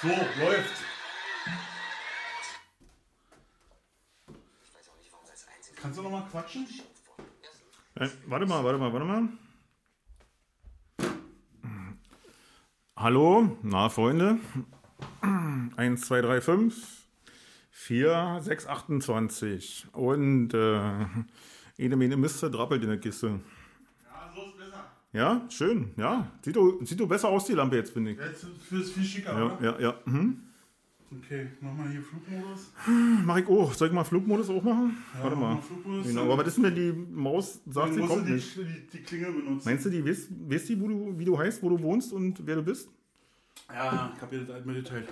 So, läuft. Kannst du noch mal quatschen? Äh, warte mal, warte mal, warte mal. Hallo, na Freunde. 1, 2, 3, 5, 4, 6, 28. Und äh, eine Mene Miste drappelt in der Kiste. Ja, so ist besser. Ja, schön, ja. Sieht du, sieht du besser aus, die Lampe jetzt, finde ich. Jetzt ist viel schicker, Ja, oder? ja, ja. Mhm. Okay, mach mal hier Flugmodus. Mach ich auch. Soll ich mal Flugmodus auch machen? Ja, warte mal. Flugmodus. Genau, aber was ist denn, wenn die Maus sagt, sie kommt die, nicht? die, die Klingel benutzen. Meinst du, die weiß, weiß die, wo du, wie du heißt, wo du wohnst und wer du bist? Ja, ich hab dir das halt mitgeteilt.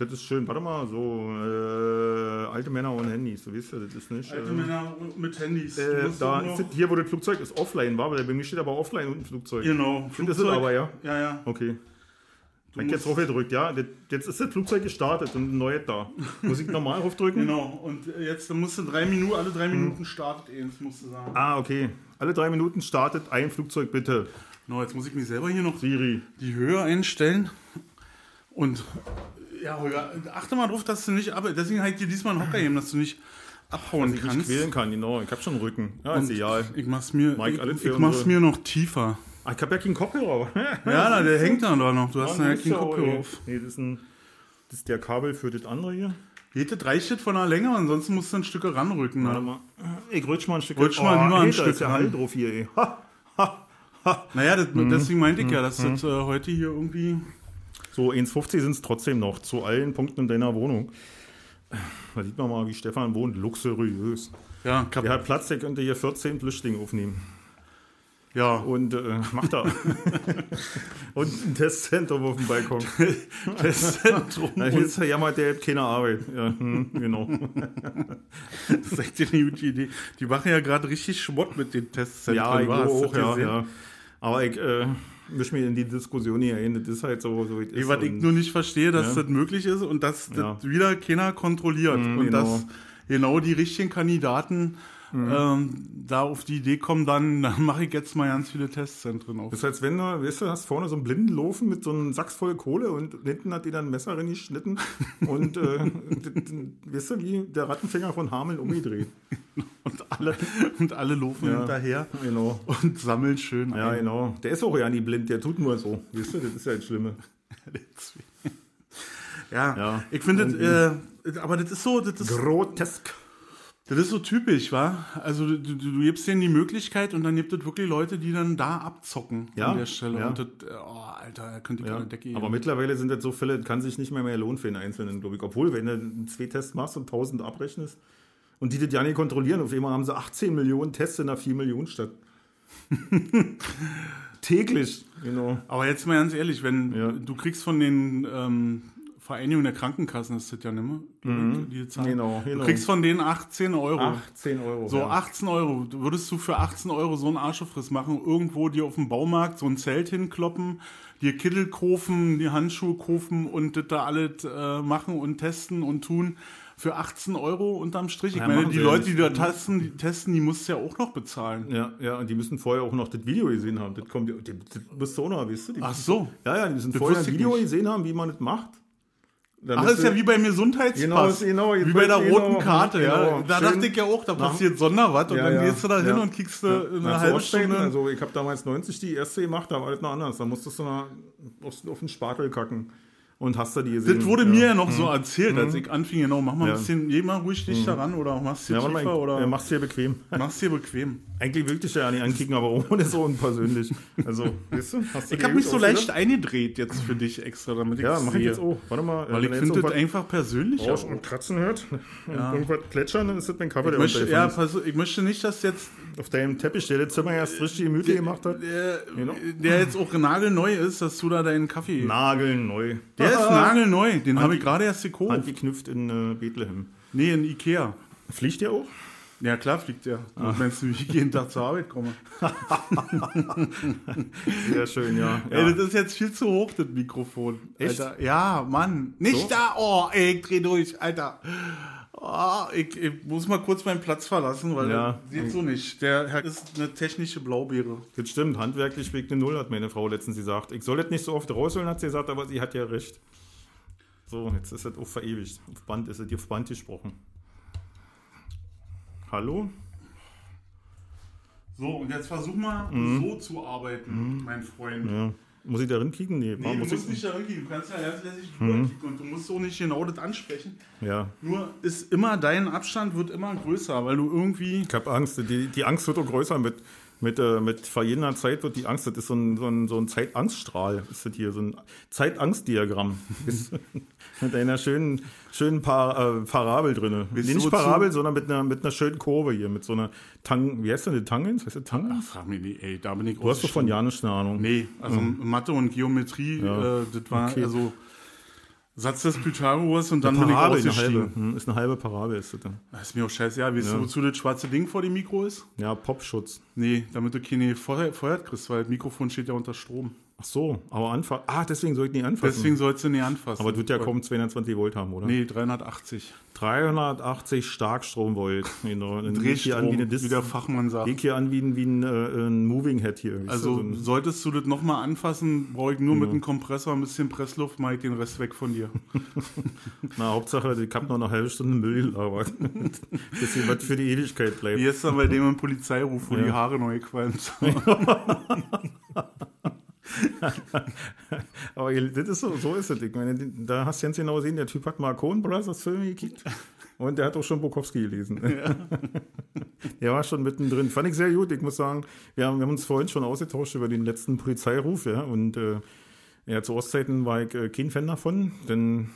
Das ist schön. Warte mal, so äh, alte Männer ohne Handys, du weißt ja, das ist nicht. Alte äh, Männer mit Handys. Äh, da ist hier, wo das Flugzeug ist, offline war, weil bei mir steht aber offline unten Flugzeug. Genau, Das ist aber, ja. Ja, ja. Okay. Du Ich jetzt drauf gedrückt, ja. Jetzt ist das Flugzeug gestartet und ein neues da. Muss ich normal draufdrücken? Genau, und jetzt musst du drei Minuten, alle drei Minuten startet eins, musst du sagen. Ah, okay. Alle drei Minuten startet ein Flugzeug, bitte. Genau, jetzt muss ich mir selber hier noch Siri. die Höhe einstellen. Und ja, Holger, achte mal drauf, dass du nicht ab. Deswegen halt dir diesmal einen Hocker geben, dass du nicht abhauen Ich nicht kannst. quälen kann, genau. Ich hab schon einen Rücken. Ja, Und ist egal. Ich mach's mir, Mike, ich, ich mach's mir noch tiefer. Ah, ich hab ja keinen Kopfhörer. Ja, na, der hängt da doch noch. Du hast Ah, ja keinen ja Kopfhörer auf. Nee, das ist, ein, das ist der Kabel für das andere hier. Das reicht das von der Länge, ansonsten musst du ein Stück ranrücken. Warte Ne? mal. Ich rutsch mal ein Stück. Rutsch mal nur ein ey, Stück Da ist ja ran. Hall drauf hier, ey. Ha, ha, ha. Naja, das, Mhm. deswegen meinte ich ja, dass das äh, heute hier irgendwie. So, 1,50 sind es trotzdem noch. Zu allen Punkten in deiner Wohnung. Da sieht man mal, wie Stefan wohnt. Luxuriös. Ja, kap Der hat Platz, der könnte hier 14 Flüchtlinge aufnehmen. ja. Und äh, macht er. Und ein Testzentrum auf dem Balkon. das Zentrum. Na, hier ist ja jammert, der hat keine Arbeit. Ja, hm, genau. Das ist echt eine gute Idee. Die machen ja gerade richtig Schmott mit den Testzentren. Ja, ich auch, ja, ja. Aber ich äh, misch mich in die Diskussion hier ein. Das ist halt so, so ist. was ich nur nicht verstehe, dass Ja. das möglich ist und dass Ja. das wieder keiner kontrolliert. Mhm, und genau. dass genau die richtigen Kandidaten Mhm. ähm, da auf die Idee kommen, dann, dann mache ich jetzt mal ganz viele Testzentren auf. Das ist, als wenn du, weißt du, hast vorne so einen blinden Laufen mit so einem Sachs voll Kohle und hinten hat die dann ein Messer reingeschnitten und äh, weißt du, wie der Rattenfänger von Hameln umgedreht. Und alle, und alle laufen Ja. hinterher Genau. und sammeln schön Ja, ein. genau. Der ist auch ja nie blind, der tut nur so. Weißt du, das ist ja das Schlimme. Ja, Ja. ich finde, äh, aber das ist so, das ist, Grotesk. das ist so typisch, wa? Also du, du, du gibst denen die Möglichkeit und dann gibt es wirklich Leute, die dann da abzocken Ja, an der Stelle. ja. Und das, oh, Alter, ich Ja. keine Decke geben. Aber mittlerweile sind das so Fälle, das kann sich nicht mehr mehr lohnen für den Einzelnen, glaube ich. Obwohl, wenn du zwei Tests machst und 1000 abrechnest und die das ja nicht kontrollieren, auf einmal haben sie 18 Millionen Tests in einer 4 Millionen Stadt. Täglich, genau. Aber jetzt mal ganz ehrlich, wenn Ja. du kriegst von den ähm, Vereinigungen der Krankenkassen, ist das ja nicht mehr, die Zahlen. Genau, Du genau. kriegst von denen 18 Euro. 18 Euro. So ja. 18 Euro. Würdest du für 18 Euro so einen Arschefriss machen, irgendwo dir auf dem Baumarkt so ein Zelt hinkloppen, dir Kittel kaufen, die Handschuhe kaufen und das da alles äh, machen und testen und tun für 18 Euro unterm Strich? Ich Ja, meine, die ja Leute, die da testen, die testen, die musst du ja auch noch bezahlen. Ja, ja, und die müssen vorher auch noch das Video gesehen haben. Das kommt, das, das musst du auch noch, weißt du? Die Ach so. Ja, ja, die müssen Das vorher ein ich Video nicht. gesehen haben, wie man das macht. Dann Ach, das ist ja wie beim Gesundheitspass. Genau, genau, wie bei der genau, roten Karte, ja. genau. Da dachte ich ja auch, da passiert Sonderwas und Ja, dann gehst du da hin Ja. und kriegst du Ja. eine Na, halbe Stunde. Also ich habe damals 90 die erste gemacht, da war das noch anders. Da musstest du noch auf, auf den Spatel kacken und hast da die gesehen. das wurde mir ja noch so erzählt, als ich anfing, genau, mach mal ein Mhm. Ja. Mhm. bisschen, geh mal ruhig dich daran oder machst dir ja, tiefer mal, oder ja, machst dir bequem. machst dir bequem. Eigentlich wirklich ja nicht ankicken, aber ohne so unpersönlich. Also, weißt du, hast du Ich habe mich so leicht eingedreht jetzt für dich extra, damit ich Ja, mach ich jetzt auch. Warte mal. Weil ich wenn finde jetzt das einfach persönlicher. Rauschen und Kratzen hört und irgendwas plätschern, dann ist das mein Kaffee, Ich der möchte, ja, pass, ich möchte nicht, dass jetzt. Auf deinem Teppich, der das Zimmer erst richtig gemütlich gemacht hat. der, der jetzt auch nagelneu ist, dass du da deinen Kaffee. Nagelneu. der ist nagelneu, den habe ich gerade erst gekauft. Handgeknüpft in äh, Bethlehem. Nee, in Ikea. Fliegt der auch? Ja, klar fliegt der. Ah. Meinst du, wie ich jeden Tag zur Arbeit komme? Sehr schön, ja. ja. Ey, das ist jetzt viel zu hoch, das Mikrofon. Echt? Alter. Ja, Mann. Nicht So? da. Oh, ey, ich dreh durch, Alter. Oh, ich, ich muss mal kurz meinen Platz verlassen, weil Ja. das geht so nicht. Der Herr ist eine technische Blaubeere. Das stimmt, handwerklich wegen eine Null, hat meine Frau letztens gesagt. Ich soll das nicht so oft rausholen, hat sie gesagt, aber sie hat ja recht. So, jetzt ist es auf verewigt. Auf Band ist es dir auf Band gesprochen. Hallo? So, und jetzt versuch mal so zu arbeiten, mein Freund. Mhm. Ja. Muss ich da kicken? Nee, Nee, du muss musst ich. nicht da reingehen, du kannst ja ganz lässig drüber kicken und du musst auch nicht genau das ansprechen. Ja. Nur ist immer, dein Abstand wird immer größer, weil du irgendwie. Ich habe Angst. Die, die Angst wird auch größer mit, mit, äh, mit verjährender Zeit wird die Angst, das ist so ein, so ein, so ein Zeitangststrahl, ist das hier, so ein Zeitangstdiagramm. Mit einer schönen, schönen Par, äh, Parabel drin. Nee, nicht wozu- Parabel, sondern mit einer, mit einer schönen Kurve hier, mit so einer Tang, wie heißt denn die Tangens? Heißt das Tangens? Ach, frag mich nicht, ey, da bin ich Du hast doch von Janisch eine Ahnung. Nee, also Mathe und Geometrie, Ja. äh, das war Okay. also Satz des Pythagoras und dann bin ich Parabel, eine halbe. Hm, Ist eine halbe Parabel, ist das dann. Das ist mir auch scheiße, ja. Weißt du, wozu das schwarze Ding vor dem Mikro ist? Ja, Popschutz. Nee, damit du keine Feuer, Feuer kriegst, weil das Mikrofon steht ja unter Strom. Ach so, aber anfassen. Ah, deswegen soll ich nicht anfassen. Deswegen sollst du nicht anfassen. aber tut ja kaum 220 Volt haben, oder? Nee, 380. 380 Starkstromvolt. Genau. Hier Drehstrom, an wie, wie der Fachmann sagt. leg hier an wie ein, wie ein, äh, ein Moving Head hier. Du, Also so solltest du das nochmal anfassen, brauche ich nur mit einem Kompressor, ein bisschen Pressluft, mache ich den Rest weg von dir. na, Hauptsache, ich habe noch eine halbe Stunde Müll gelabert. Bisschen was für die Ewigkeit bleibt. Wie ist dann bei dem im Polizeiruf, wo Ja. die Haare neu qualmt? Aber das ist so, so ist es. Ich meine, da hast du ganz genau gesehen, der Typ hat mal Coen Brothers Filme gekickt. Und der hat auch schon Bukowski gelesen. der war schon mittendrin. Fand ich sehr gut. Ich muss sagen, wir haben, wir haben uns vorhin schon ausgetauscht über den letzten Polizeiruf. Ja, und äh, ja, zu Ostzeiten war ich äh, kein Fan davon. Denn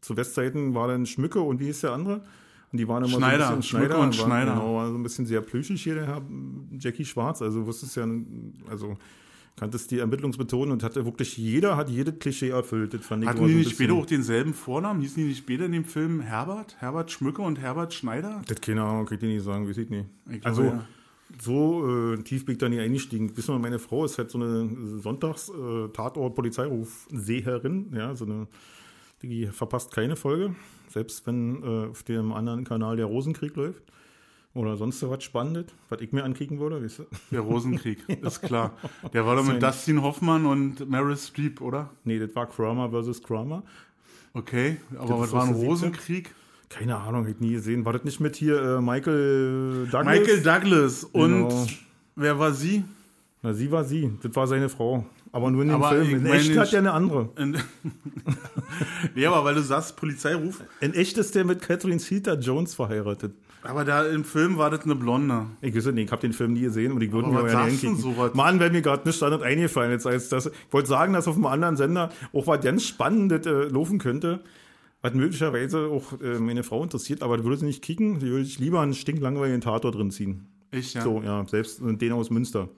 zu Westzeiten war dann Schmücke und wie hieß der andere? Und die waren immer Schneider, so ein bisschen Schmücke Schneider. und war, Schneider. Genau, war so ein bisschen sehr plüschig hier, der Herr Jackie Schwarz. Also du wusstest ja, also kanntest die Ermittlungsmethoden und hatte wirklich, jeder hat jedes Klischee erfüllt. Das fand Hatten die nicht später auch denselben Vornamen? Hießen die nicht später in dem Film Herbert? Herbert Schmücke und Herbert Schneider? Das keine Ahnung, kann ich dir nicht sagen, weiß ich nicht. Ich glaube, also, ja. so äh, tief bin ich da nie eingestiegen. Wissen wir, meine Frau ist halt so eine Sonntags-Tatort-Polizeiruf-Seherin, ja, so eine, die verpasst keine Folge, selbst wenn äh, auf dem anderen Kanal der Rosenkrieg läuft. Oder sonst so was Spannendes, was ich mir ankicken würde, weißt du? Der Rosenkrieg, ist klar. Der war doch mit Dustin Hoffmann und Meryl Streep, oder? Nee, das war Kramer versus Kramer. Okay, aber was war ein Rosenkrieg? Keine Ahnung, ich nie gesehen. War das nicht mit hier äh, Michael Douglas? Michael Douglas und Genau. wer war sie? Na, sie war sie. Das war seine Frau. Aber nur in dem Aber Film. In echt hat er eine andere. In ja, aber weil du sagst Polizeiruf, In echt ist der mit Catherine Zeta-Jones verheiratet. Aber da im Film war das eine Blonde. Ich weiß nicht, ich habe den Film nie gesehen und ich würde mir denn hinkicken. sowas? Mann, wäre mir gerade nicht standard eingefallen. Jetzt als das, ich wollte sagen, dass auf einem anderen Sender auch was ganz Spannendes äh, laufen könnte, was möglicherweise auch äh, meine Frau interessiert, aber das würde sie nicht kicken. Die würde ich lieber einen stinklangweiligen Tatort drin ziehen. Ich, ja. So, ja, selbst den aus Münster.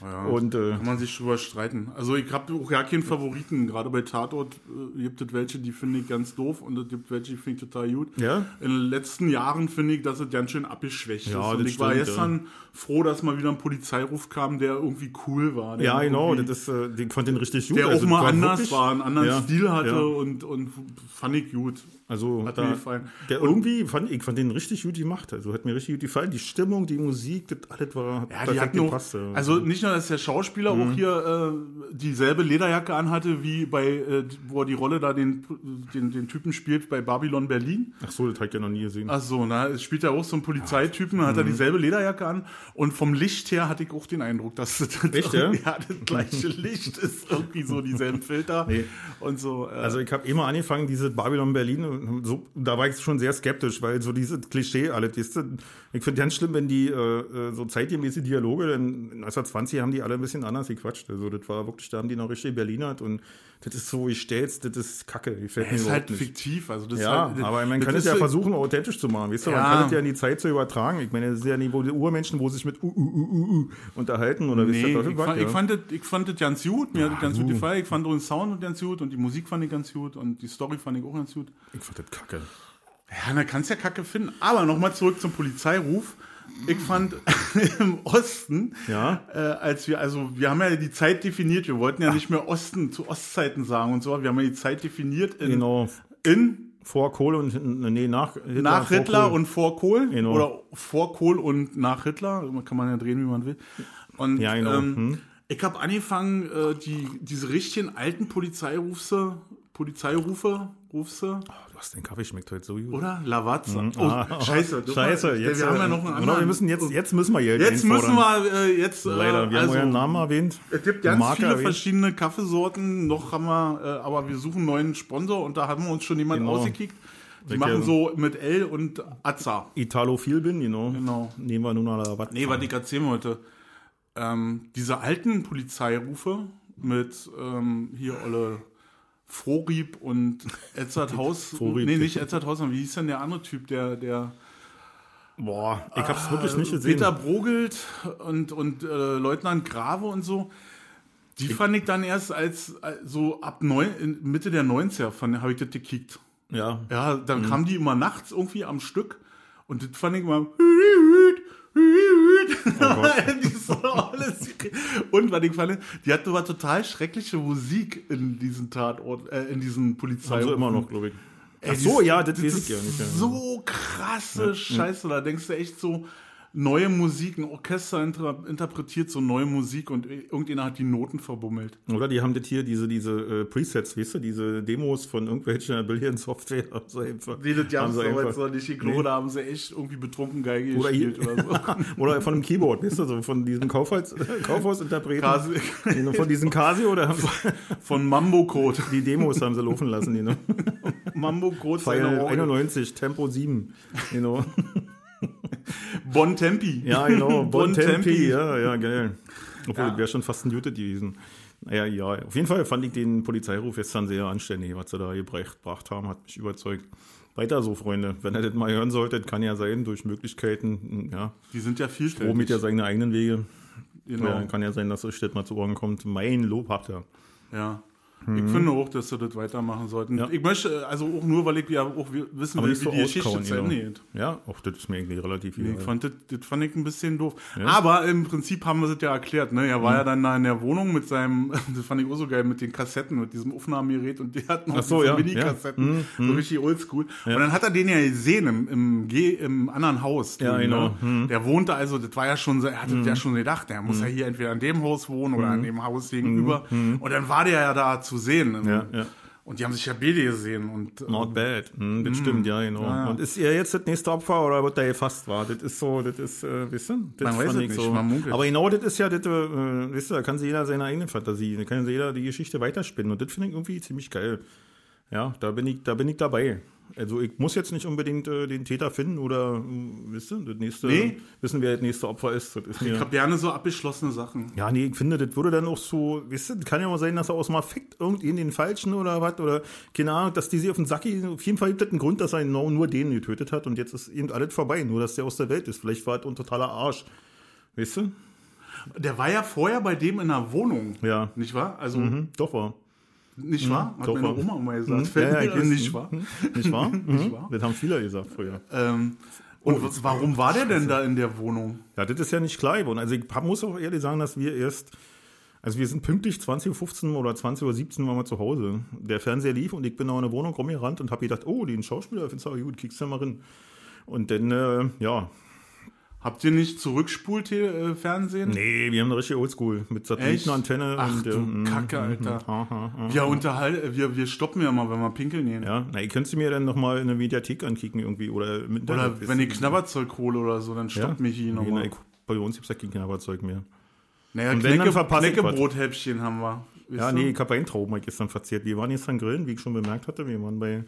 Ja. Und äh, Kann man sich drüber streiten. Also ich habe auch gar keinen Favoriten. Gerade bei Tatort äh, gibt es welche, die finde ich ganz doof und es gibt welche, die finde ich total gut. Ja? In den letzten Jahren finde ich, dass es ganz schön abgeschwächt Ja, ist. Und ich war stimmt, gestern froh, dass mal wieder ein Polizeiruf kam, der irgendwie cool war. Ja, genau, das ist, äh, ich fand den richtig gut. der Also, auch mal anders war, einen anderen Ja, Stil hatte ja. und, und fand ich gut. Also Hat mir gefallen. Der irgendwie fand ich fand den richtig gut gemacht. Also hat mir richtig gut gefallen. Die Stimmung, die Musik, das alles war hat Ja, die auch, gepasst. ja. also nicht nur, dass der Schauspieler Mhm. auch hier äh, dieselbe Lederjacke anhatte, wie bei, äh, wo er die Rolle da den, den, den Typen spielt bei Babylon Berlin. Ach so, das habe ich ja noch nie gesehen. Ach so, na, es spielt ja auch so ein Polizeitypen, hat er Mhm. dieselbe Lederjacke an und vom Licht her hatte ich auch den Eindruck, dass das Echt, ja? ja, das gleiche Licht ist irgendwie so dieselben Filter Nee. und so. Äh, Also ich habe immer angefangen, diese Babylon Berlin, so, da war ich schon sehr skeptisch, weil so dieses Klischee alles, weißt du, ich finde ganz schlimm, wenn die äh, äh, so zeitgemäße Dialoge, denn 1920 haben die alle ein bisschen anders gequatscht. Also das war wirklich, da haben die noch richtig Berliner und das ist so, ich stell's, das ist Kacke, gefällt es ist halt nicht. fiktiv, also das Ja, halt, aber man das kann es ja so- versuchen, authentisch zu machen. Weißt du, man Ja. kann es ja in die Zeit zu übertragen. Ich meine, das ist ja nicht, wo die Urmenschen, wo sich mit uh, uh, uh, unterhalten oder wisst Nee, ihr, ich, fand, ja. ich, fand das, ich fand das ganz gut, mir hat das ganz du. gut gefallen. Ich fand auch den Sound ganz gut und die Musik fand ich ganz gut und die Story fand ich auch ganz gut. ich fand das kacke. Ja, da kannst ja Kacke finden. Aber nochmal zurück zum Polizeiruf. Ich fand im Osten, Ja. äh, als wir, also wir haben ja die Zeit definiert, wir wollten ja nicht mehr Osten zu Ostzeiten sagen und so, wir haben ja die Zeit definiert in, Genau. in Vor Kohl und nee, nach Hitler. nach vor Hitler Kohl. und vor Kohl Genau. oder vor Kohl und nach Hitler, kann man ja drehen, wie man will. Und Ja, genau. ähm, Hm. ich habe angefangen, äh, die, diese richtigen alten Polizeirufe, Polizeirufe, rufst du. Oh, du hast den Kaffee schmeckt heute so gut. Oder? Lavazza. Mhm. Oh, Ah, scheiße. du- Scheiße, wir jetzt, haben ja äh, noch einen genau, anderen. wir müssen jetzt, jetzt müssen wir Geld Jetzt müssen wir äh, jetzt. Äh, Leider, wir also, haben euren Namen erwähnt. Es gibt ganz Marke viele erwähnt. verschiedene Kaffeesorten. Noch haben wir, äh, aber wir suchen einen neuen Sponsor und da haben wir uns schon jemanden Genau. ausgekickt. Die Welche- machen so mit L und Azza. Italophil bin, genau. Genau. Nehmen wir nun mal was. Nee, was ich erzählen wollte. Ähm, diese alten Polizeirufe mit ähm, hier Olle Vorrieb und Edzard Haus. Vorrieb. Nee, nicht Edzard Haus, sondern wie hieß denn der andere Typ, der, der Boah, ich hab's wirklich nicht gesehen. Peter Brogelt und, und äh, Leutnant Grave und so. Die fand ich dann erst als, als so ab neun, in Mitte der 90er habe ich das gekickt. Ja. Ja, dann Mhm. kamen die immer nachts irgendwie am Stück und das fand ich immer. Oh. Und was ich fand, die hatte aber total schreckliche Musik in diesen Tatort, äh, in diesen Polizei. Also immer noch, glaube ich. Ey, Ach so, ja, das weiß ist ich ja nicht. Ja. So krasse Scheiße, da denkst du echt so, neue Musik, ein Orchester inter interpretiert so neue Musik und irgendjemand hat die Noten verbummelt. Oder die haben das hier, diese, diese äh, Presets, weißt du, diese Demos von irgendwelcher Billion-Software. einfach- Nee, das haben sie aber einfach- noch nicht. Ich glaube, da haben sie echt irgendwie betrunken Geige Oder, gespielt oder so. oder von einem Keyboard, weißt du, so von diesem Kaufhaus, Kaufhausinterpreten. Kasi- Die- Von diesem Casio, oder sie, Von Mambo Code. die Demos haben sie laufen lassen, die, ne? Mambo Code Pfeil seine Orgel. 91, Tempo 7. You know. Bon Tempi. Ja, genau. Bon Bon Tempi. Tempi. Ja, ja, geil. Obwohl, Ja. das wäre schon fast ein Jute gewesen. Naja, ja. Auf jeden Fall fand ich den Polizeiruf gestern sehr anständig, was sie da gebracht haben, hat mich überzeugt. Weiter so, Freunde. Wenn ihr das mal hören solltet, kann ja sein, durch Möglichkeiten, ja, Die sind ja viel Rom mit ja seine eigenen Wege. Genau. Ja, kann ja sein, dass euch das mal zu Ohren kommt. Mein Lob habt ihr. Ja. Ich finde auch, dass sie das weitermachen sollten. Mhm. Ja. Ich möchte, also auch nur, weil ich ja auch wissen will, wie so die Geschichte zu Ende genau. geht. Ja, auch das ist mir irgendwie relativ Nee, ich fand das, das fand ich ein bisschen doof. Aber im Prinzip haben wir das ja erklärt. Ne? Er war Mhm. ja dann da in der Wohnung mit seinem, das fand ich auch so geil, mit den Kassetten, mit diesem Aufnahmegerät und die hatten auch so, diese ja, Mhm, Mini-Kassetten, so richtig oldschool. Und dann hat er den ja gesehen im, im, G, im anderen Haus. Ja, genau. Mhm. Ne? Der wohnte also, das war ja schon so, er hatte ja schon gedacht, der muss ja hier entweder in dem Haus wohnen oder in dem Haus gegenüber. Und dann war der ja da zu sehen. Mhm. Ja, ja. Und die haben sich ja beide gesehen. Und, äh, Not bad. Hm, das stimmt, ja, genau. Ja. Und ist er jetzt das nächste Opfer oder wird er gefasst war? Das ist so, das ist, äh, wisst ihr? Das Man weiß es ich nicht, man munkelt. Aber genau das ist ja, das, äh, wisst ihr, da kann sich jeder seine eigene Fantasie, da kann sich jeder die Geschichte weiterspinnen. Und das finde ich irgendwie ziemlich geil. Ja, da bin ich, da bin ich dabei. Also ich muss jetzt nicht unbedingt äh, den Täter finden oder, äh, wisst ihr, das nächste, Nee. wissen, wer das nächste Opfer ist. Das ist ich habe gerne so abgeschlossene Sachen. ja, nee, ich finde, das würde dann auch so, weißt du, kann ja mal sein, dass er aus dem Affekt irgendwie den Falschen oder was, oder keine Ahnung, dass die sich auf den Sack gehen. Auf jeden Fall gibt es einen Grund, dass er genau nur den getötet hat und jetzt ist eben alles vorbei, nur dass der aus der Welt ist. Vielleicht war er ein totaler Arsch. Weißt du? Der war ja vorher bei dem in der Wohnung. Ja. Nicht wahr? Also, Mhm, doch war. Nicht wahr? Hat meine. Oma immer gesagt. Mhm, Fällt ja, ja, mir nicht wahr? Nicht wahr? Mhm. wahr? Das haben viele gesagt früher. Ähm, und w- warum war der denn da in der Wohnung? Ja, das ist ja nicht klar geworden. Also ich muss auch ehrlich sagen, dass wir erst, also wir sind pünktlich 20.15 Uhr oder 20.17 Uhr waren wir zu Hause. Der Fernseher lief und ich bin auch in der Wohnung rumgerannt und habe gedacht, oh, den Schauspieler findest du auch gut, kriegst du mal rein. Und dann, äh, ja, Habt ihr nicht zurückspult hier äh, Fernsehen? nee, wir haben eine richtige Oldschool mit Satellitenantenne. Ach und, du äh, mm, Kacke, mm, Alter. mm, ha, ha, ha. Wir, unterhal wir, wir stoppen ja mal, wenn wir pinkeln gehen. Ja, na, ihr könnt mir dann nochmal in der Mediathek ankicken irgendwie oder mit Oder Internet, wenn ich Knabberzeug hole oder so, dann ja? stoppt mich hier Nee, nochmal. ich- Bei uns gibt es ja kein Knabberzeug mehr. Naja, Und Knecke. Knäckebrothäppchen haben wir. Ja, ihr? nee, ich habe Weintrauben gestern verzehrt. Wir waren gestern grillen, wie ich schon bemerkt hatte. Wir waren bei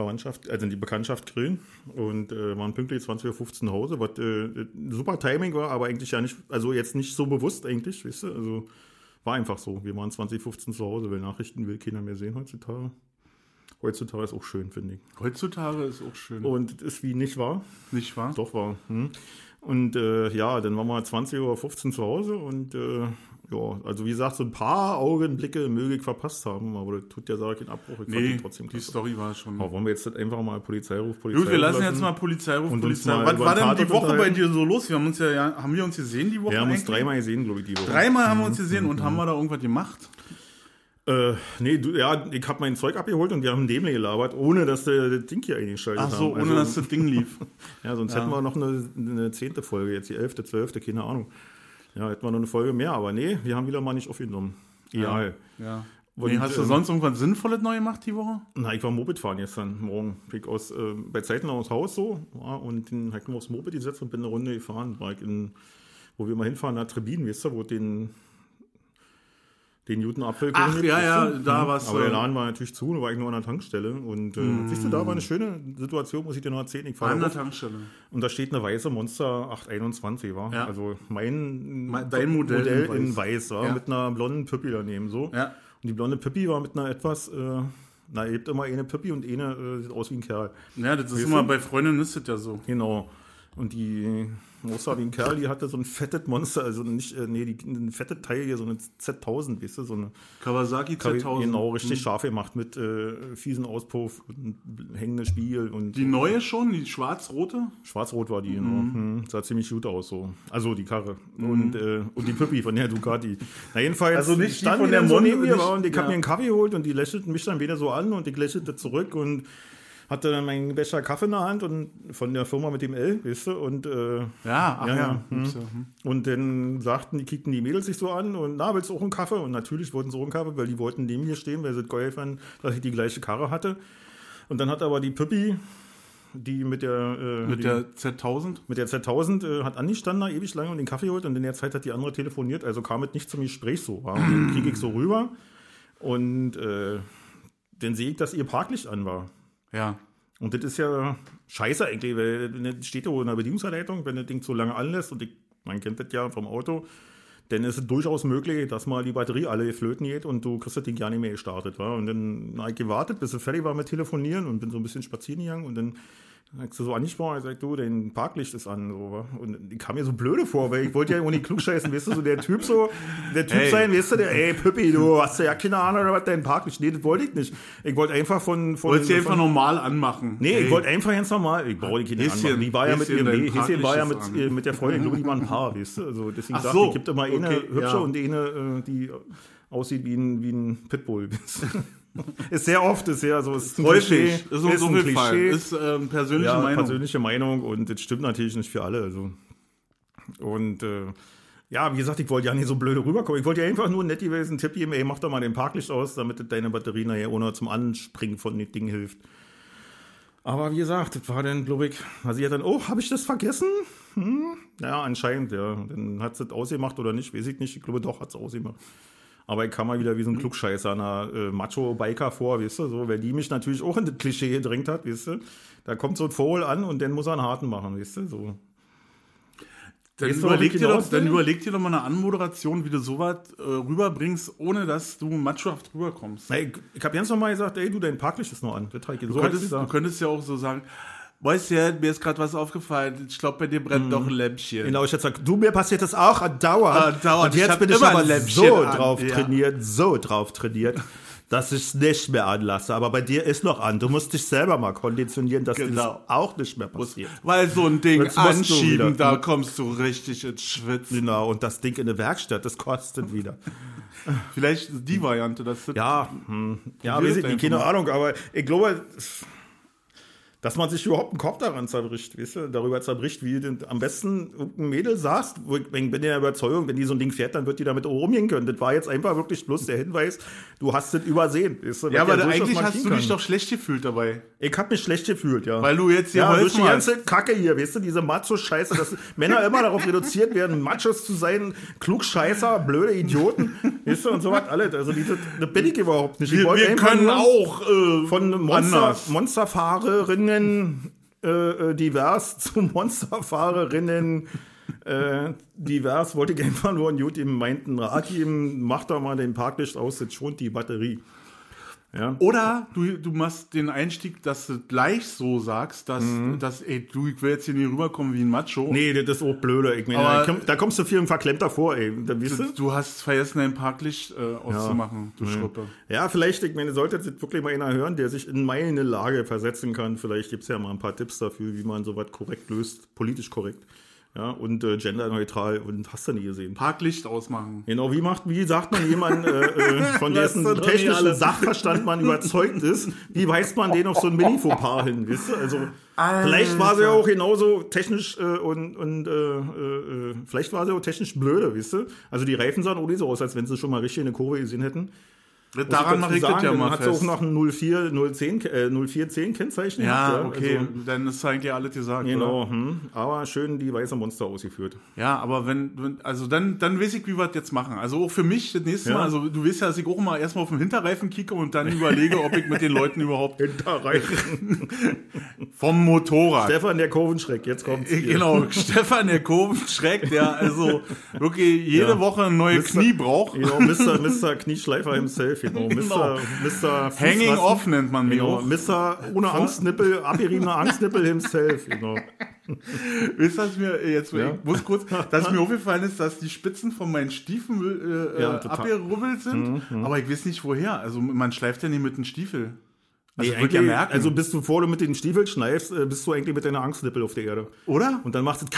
Verwandtschaft, also die Bekanntschaft grillen und äh, waren pünktlich 20.15 Uhr zu Hause, was äh, super Timing war, aber eigentlich ja nicht, also jetzt nicht so bewusst eigentlich, weißt du, also war einfach so. Wir waren 20.15 zu Hause, weil Nachrichten will keiner mehr sehen heutzutage. Heutzutage ist auch schön, finde ich. Heutzutage ist auch schön. Und ist wie nicht wahr, Nicht wahr? doch war. Hm. Und äh, ja, dann waren wir 20.15 Uhr zu Hause und äh, ja, also wie gesagt, so ein paar Augenblicke möge ich verpasst haben, aber das tut ja Sache keinen Abbruch. Ich Nee, die trotzdem die klasse. Story war schon. Aber wollen wir jetzt einfach mal Polizeiruf, Polizei Gut, wir lassen jetzt mal Polizeiruf, Und uns Polizei. mal Was war den denn die Woche bei dir so los? Wir haben uns ja, haben wir uns gesehen die Woche? Wir haben uns eigentlich? dreimal gesehen, glaube ich, die Woche. Dreimal haben wir uns gesehen und haben wir da irgendwas gemacht? Äh, nee, du, ja, ich habe mein Zeug abgeholt und wir haben Dämle gelabert, ohne dass der das Ding hier eingeschaltet Ach so, haben. ohne dass das Ding lief. Ja, sonst Ja. hätten wir noch eine, eine zehnte Folge, jetzt die elfte, zwölfte, keine Ahnung. Ja, hätten wir noch eine Folge mehr, aber nee, wir haben wieder mal nicht aufgenommen. Egal. Ja. Nee, hast du ähm, sonst irgendwas Sinnvolles neu gemacht die Woche? Na, ich war Moped fahren gestern Morgen. Bin aus, äh, bei Zeiten aus Haus so ja, und dann ich mir aufs Moped gesetzt und bin eine Runde gefahren. War ich in, wo wir mal hinfahren, nach Trebin, weißt du, wo den, den Newton Apfel Ach, ja, ja, da Mhm. war's, Aber der äh, Laden war natürlich zu, da war ich nur an der Tankstelle. Und äh, siehst du, da war eine schöne Situation, muss ich dir noch erzählen. Ich fahre An der Tankstelle. und da steht eine weiße Monster 821, war. Ja. Also mein Me- dein Modell in in weiß, war, Ja. mit einer blonden Püppi daneben so. Ja. Und die blonde Püppi war mit einer etwas, äh, na, ihr habt immer eine Püppi und eine äh, sieht aus wie ein Kerl. Ja, das ist Weißt immer du? bei Freundinnen ist das ja so. Genau. Und die aussah wie ein Kerl, die hatte so ein fettes Monster, also nicht, äh, nee, die, ein fettes Teil hier, so eine Z1000, weißt du, so eine Kawasaki Z1000. Genau, richtig scharf gemacht mit äh, fiesen Auspuff und hängenden Spiegel und Die neue schon, die schwarz-rote? Schwarz-Rot war die, genau. Mhm. Sah ziemlich gut aus, so. Also die Karre. Und, äh, und die Püppi von der Ducati. Na, jedenfalls Also nicht die standen von die der so Mon- neben mir nicht- war und ich ja. hab mir einen Kaffee geholt und die lächelten mich dann wieder so an und ich lächelte zurück und hatte dann meinen Becher Kaffee in der Hand und von der Firma mit dem L, weißt du, und, äh, Ja, ach ja. Ja, ja. Hm. und dann sagten, die kickten die Mädels sich so an und na, willst du auch einen Kaffee? Und natürlich wollten sie auch einen Kaffee, weil die wollten neben mir stehen, weil sie geil fanden, dass ich die gleiche Karre hatte. Und dann hat aber die Püppi, die mit der, äh, Mit die, der Z1000? mit der Z1000 äh, hat angestanden da ewig lange und den Kaffee geholt und in der Zeit hat die andere telefoniert, also kam es nicht zum Gespräch so. War. Und kriege ich so rüber und äh, dann sehe ich, dass ihr Parklicht an war. Ja. Und das ist ja scheiße eigentlich, weil das steht ja in der Bedienungsanleitung, wenn das Ding so lange anlässt und ich, man kennt das ja vom Auto, dann ist es durchaus möglich, dass mal die Batterie alle flöten geht und du kriegst das Ding gar nicht mehr gestartet. Wa? Und dann habe ich gewartet, bis es fertig war mit Telefonieren und bin so ein bisschen spazieren gegangen und dann hast du so angesprochen, ich sag, du, dein Parklicht ist an. So, und ich kam mir so blöde vor, weil ich wollte ja irgendwie klugscheißen, weißt du, so der Typ so, der Typ Hey. sein, weißt du, der, ey, Püppi, du hast ja keine Ahnung, was dein Parklicht, nee, das wollte ich nicht. Ich wollte einfach von, von, Wolltest du einfach normal anmachen? Nee, Hey. ich wollte einfach ganz normal. Ich brauche die Häschen, anmachen. Die war ja mit ihrem nee, Häschen war ja mit, äh, an. mit der Freundin, glaube ich, die waren ein Paar, weißt du? Also deswegen Ach dachte so, ich, gibt immer eine okay, hübsche ja. und eine, äh, die aussieht wie ein, wie ein Pitbull. ist sehr oft, ist ja so, ist ein Häufig. Klischee. Ist uns so ein viel Fall. Klischee. Ist ähm, persönliche ja, Meinung. persönliche Meinung und das stimmt natürlich nicht für alle. Also. Und äh, ja, wie gesagt, ich wollte ja nicht so blöde rüberkommen. Ich wollte ja einfach nur nett gewesen, Tipp geben, ey, mach doch mal den Parklicht aus, damit deine Batterie nachher ohne zum Anspringen von dem Ding hilft. Aber wie gesagt, das war dann, glaube ich, also sie hat dann, oh, habe ich das vergessen? Hm? Ja, anscheinend, ja. Dann hat sie das ausgemacht oder nicht, weiß ich nicht. Ich glaube, doch, hat sie ausgemacht. Aber ich kam mal wieder wie so ein Klugscheißer einer äh, Macho-Biker vor, weißt du, so, weil die mich natürlich auch in das Klischee gedrängt hat, weißt du. Da kommt so ein Vogel an und dann muss er einen harten machen, weißt du, so. Dann überleg, dir doch, dann überleg dir doch mal eine Anmoderation, wie du sowas äh, rüberbringst, ohne dass du machohaft rüberkommst. Na, ich ich habe ganz normal gesagt, ey, du, dein Parklicht ist noch an. Das ich so Du ich könntest, du könntest ja auch so sagen, du, mir ist gerade was aufgefallen, ich glaube, bei dir brennt doch ein Lämpchen. Genau, ich hätte gesagt, du, mir passiert das auch andauernd. Ah, dauernd. Und Ich jetzt hab bin ich immer aber so an. drauf Ja. trainiert, so drauf trainiert, dass ich es nicht mehr anlasse. Aber bei dir ist noch an. Du musst dich selber mal konditionieren, dass Genau. das auch nicht mehr passiert. Weil so ein Ding anschieben, da kommst du richtig ins Schwitzen. Genau, und das Ding in der Werkstatt, das kostet wieder. Vielleicht die Variante, das Ja, hm, ja, ich nicht, einfach keine. Ahnung, aber ich glaube, dass man sich überhaupt einen Kopf daran zerbricht, weißt du, darüber zerbricht, wie du am besten irgendein Mädel sagst, ich bin der Überzeugung, wenn die so ein Ding fährt, dann wird die damit auch umgehen können. Das war jetzt einfach wirklich bloß der Hinweis, du hast das übersehen. Weißt du, Ja, aber durchaus eigentlich hast du dich kann. doch schlecht gefühlt dabei. Ich hab mich schlecht gefühlt, ja. Weil du jetzt hier ja, durch die geholfen hast. ganze Kacke hier, weißt du, diese Macho-Scheiße, dass Männer immer darauf reduziert werden, Machos zu sein, Klugscheißer, blöde Idioten, weißt du, und so was alles. Also diese, das bin ich überhaupt nicht. Ich Wir, wir können auch äh, von Monster. Monsterfahrerinnen äh, äh, divers zu Monsterfahrerinnen äh, divers, wollte ich nur einen Jut ihm meinten geben, mach doch mal den Parklicht aus, das schont die Batterie. Ja. Oder du, du machst den Einstieg, dass du gleich so sagst, dass, dass ey, du, ich will jetzt hier nicht rüberkommen wie ein Macho. Mhm. Nee, das ist auch blöde. Ich meine, da, komm, da kommst du viel verklemmter vor, ey. Da, du? Du, du hast vergessen, dein Parklicht äh, auszumachen, du Schruppe. Ja, vielleicht, ich meine, sollte jetzt wirklich mal einer hören, der sich in meine Lage versetzen kann. Vielleicht gibt es ja mal ein paar Tipps dafür, wie man sowas korrekt löst, politisch korrekt. Ja, und äh, genderneutral und hast du nie gesehen. Parklicht ausmachen. Genau, wie macht, wie sagt man jemand, äh, äh, von dessen technischen. Sachverstand man überzeugt ist, wie weist man den auf so ein Mini-Fauxpas hin, weißt du? Also, vielleicht war sie ja auch genauso technisch äh, und, und äh, äh, vielleicht war sie auch technisch blöde, weißt du? Also die Reifen sahen auch nicht so aus, als wenn sie schon mal richtig eine Kurve gesehen hätten. Daran mache ich das sagen, ja mal hat sie auch fest. noch ein 04, 010, äh, 0410 Kennzeichen. Ja, gehabt, okay, Also, dann ist eigentlich alles gesagt. Genau, hm. aber schön die weiße Monster ausgeführt. Ja, aber wenn, wenn also dann, dann weiß ich, wie wir das jetzt machen. Also auch für mich das nächste Ja. Mal, also du weißt ja, dass ich auch mal erstmal auf den Hinterreifen kicke und dann überlege, ob ich mit den Leuten überhaupt Hinterreifen. vom Motorrad. Stefan der Kurvenschreck, jetzt kommt's. hier. Genau, Stefan der Kurvenschreck, der also wirklich jede Ja. Woche ein neues. Knie braucht. Genau, Mr. Mr. Knieschleifer himself, genau. Mr. Mr. Hanging off nennt man mich Genau, auch. Mr. ohne Angstnippel, abgeriebener Angstnippel himself, genau. Wisst ihr, dass mir jetzt, Ja. ich muss kurz, dass mir aufgefallen ist, dass die Spitzen von meinen Stiefeln äh, Ja, äh, total. abgerubbelt sind, aber ich weiß nicht woher. Also man schleift ja nicht mit einem Stiefel. Also Nee, ja merken. Also bist du, bevor du mit den Stiefeln schneifst, äh, bist du eigentlich mit deiner Angstnippel auf der Erde. oder? Und dann macht es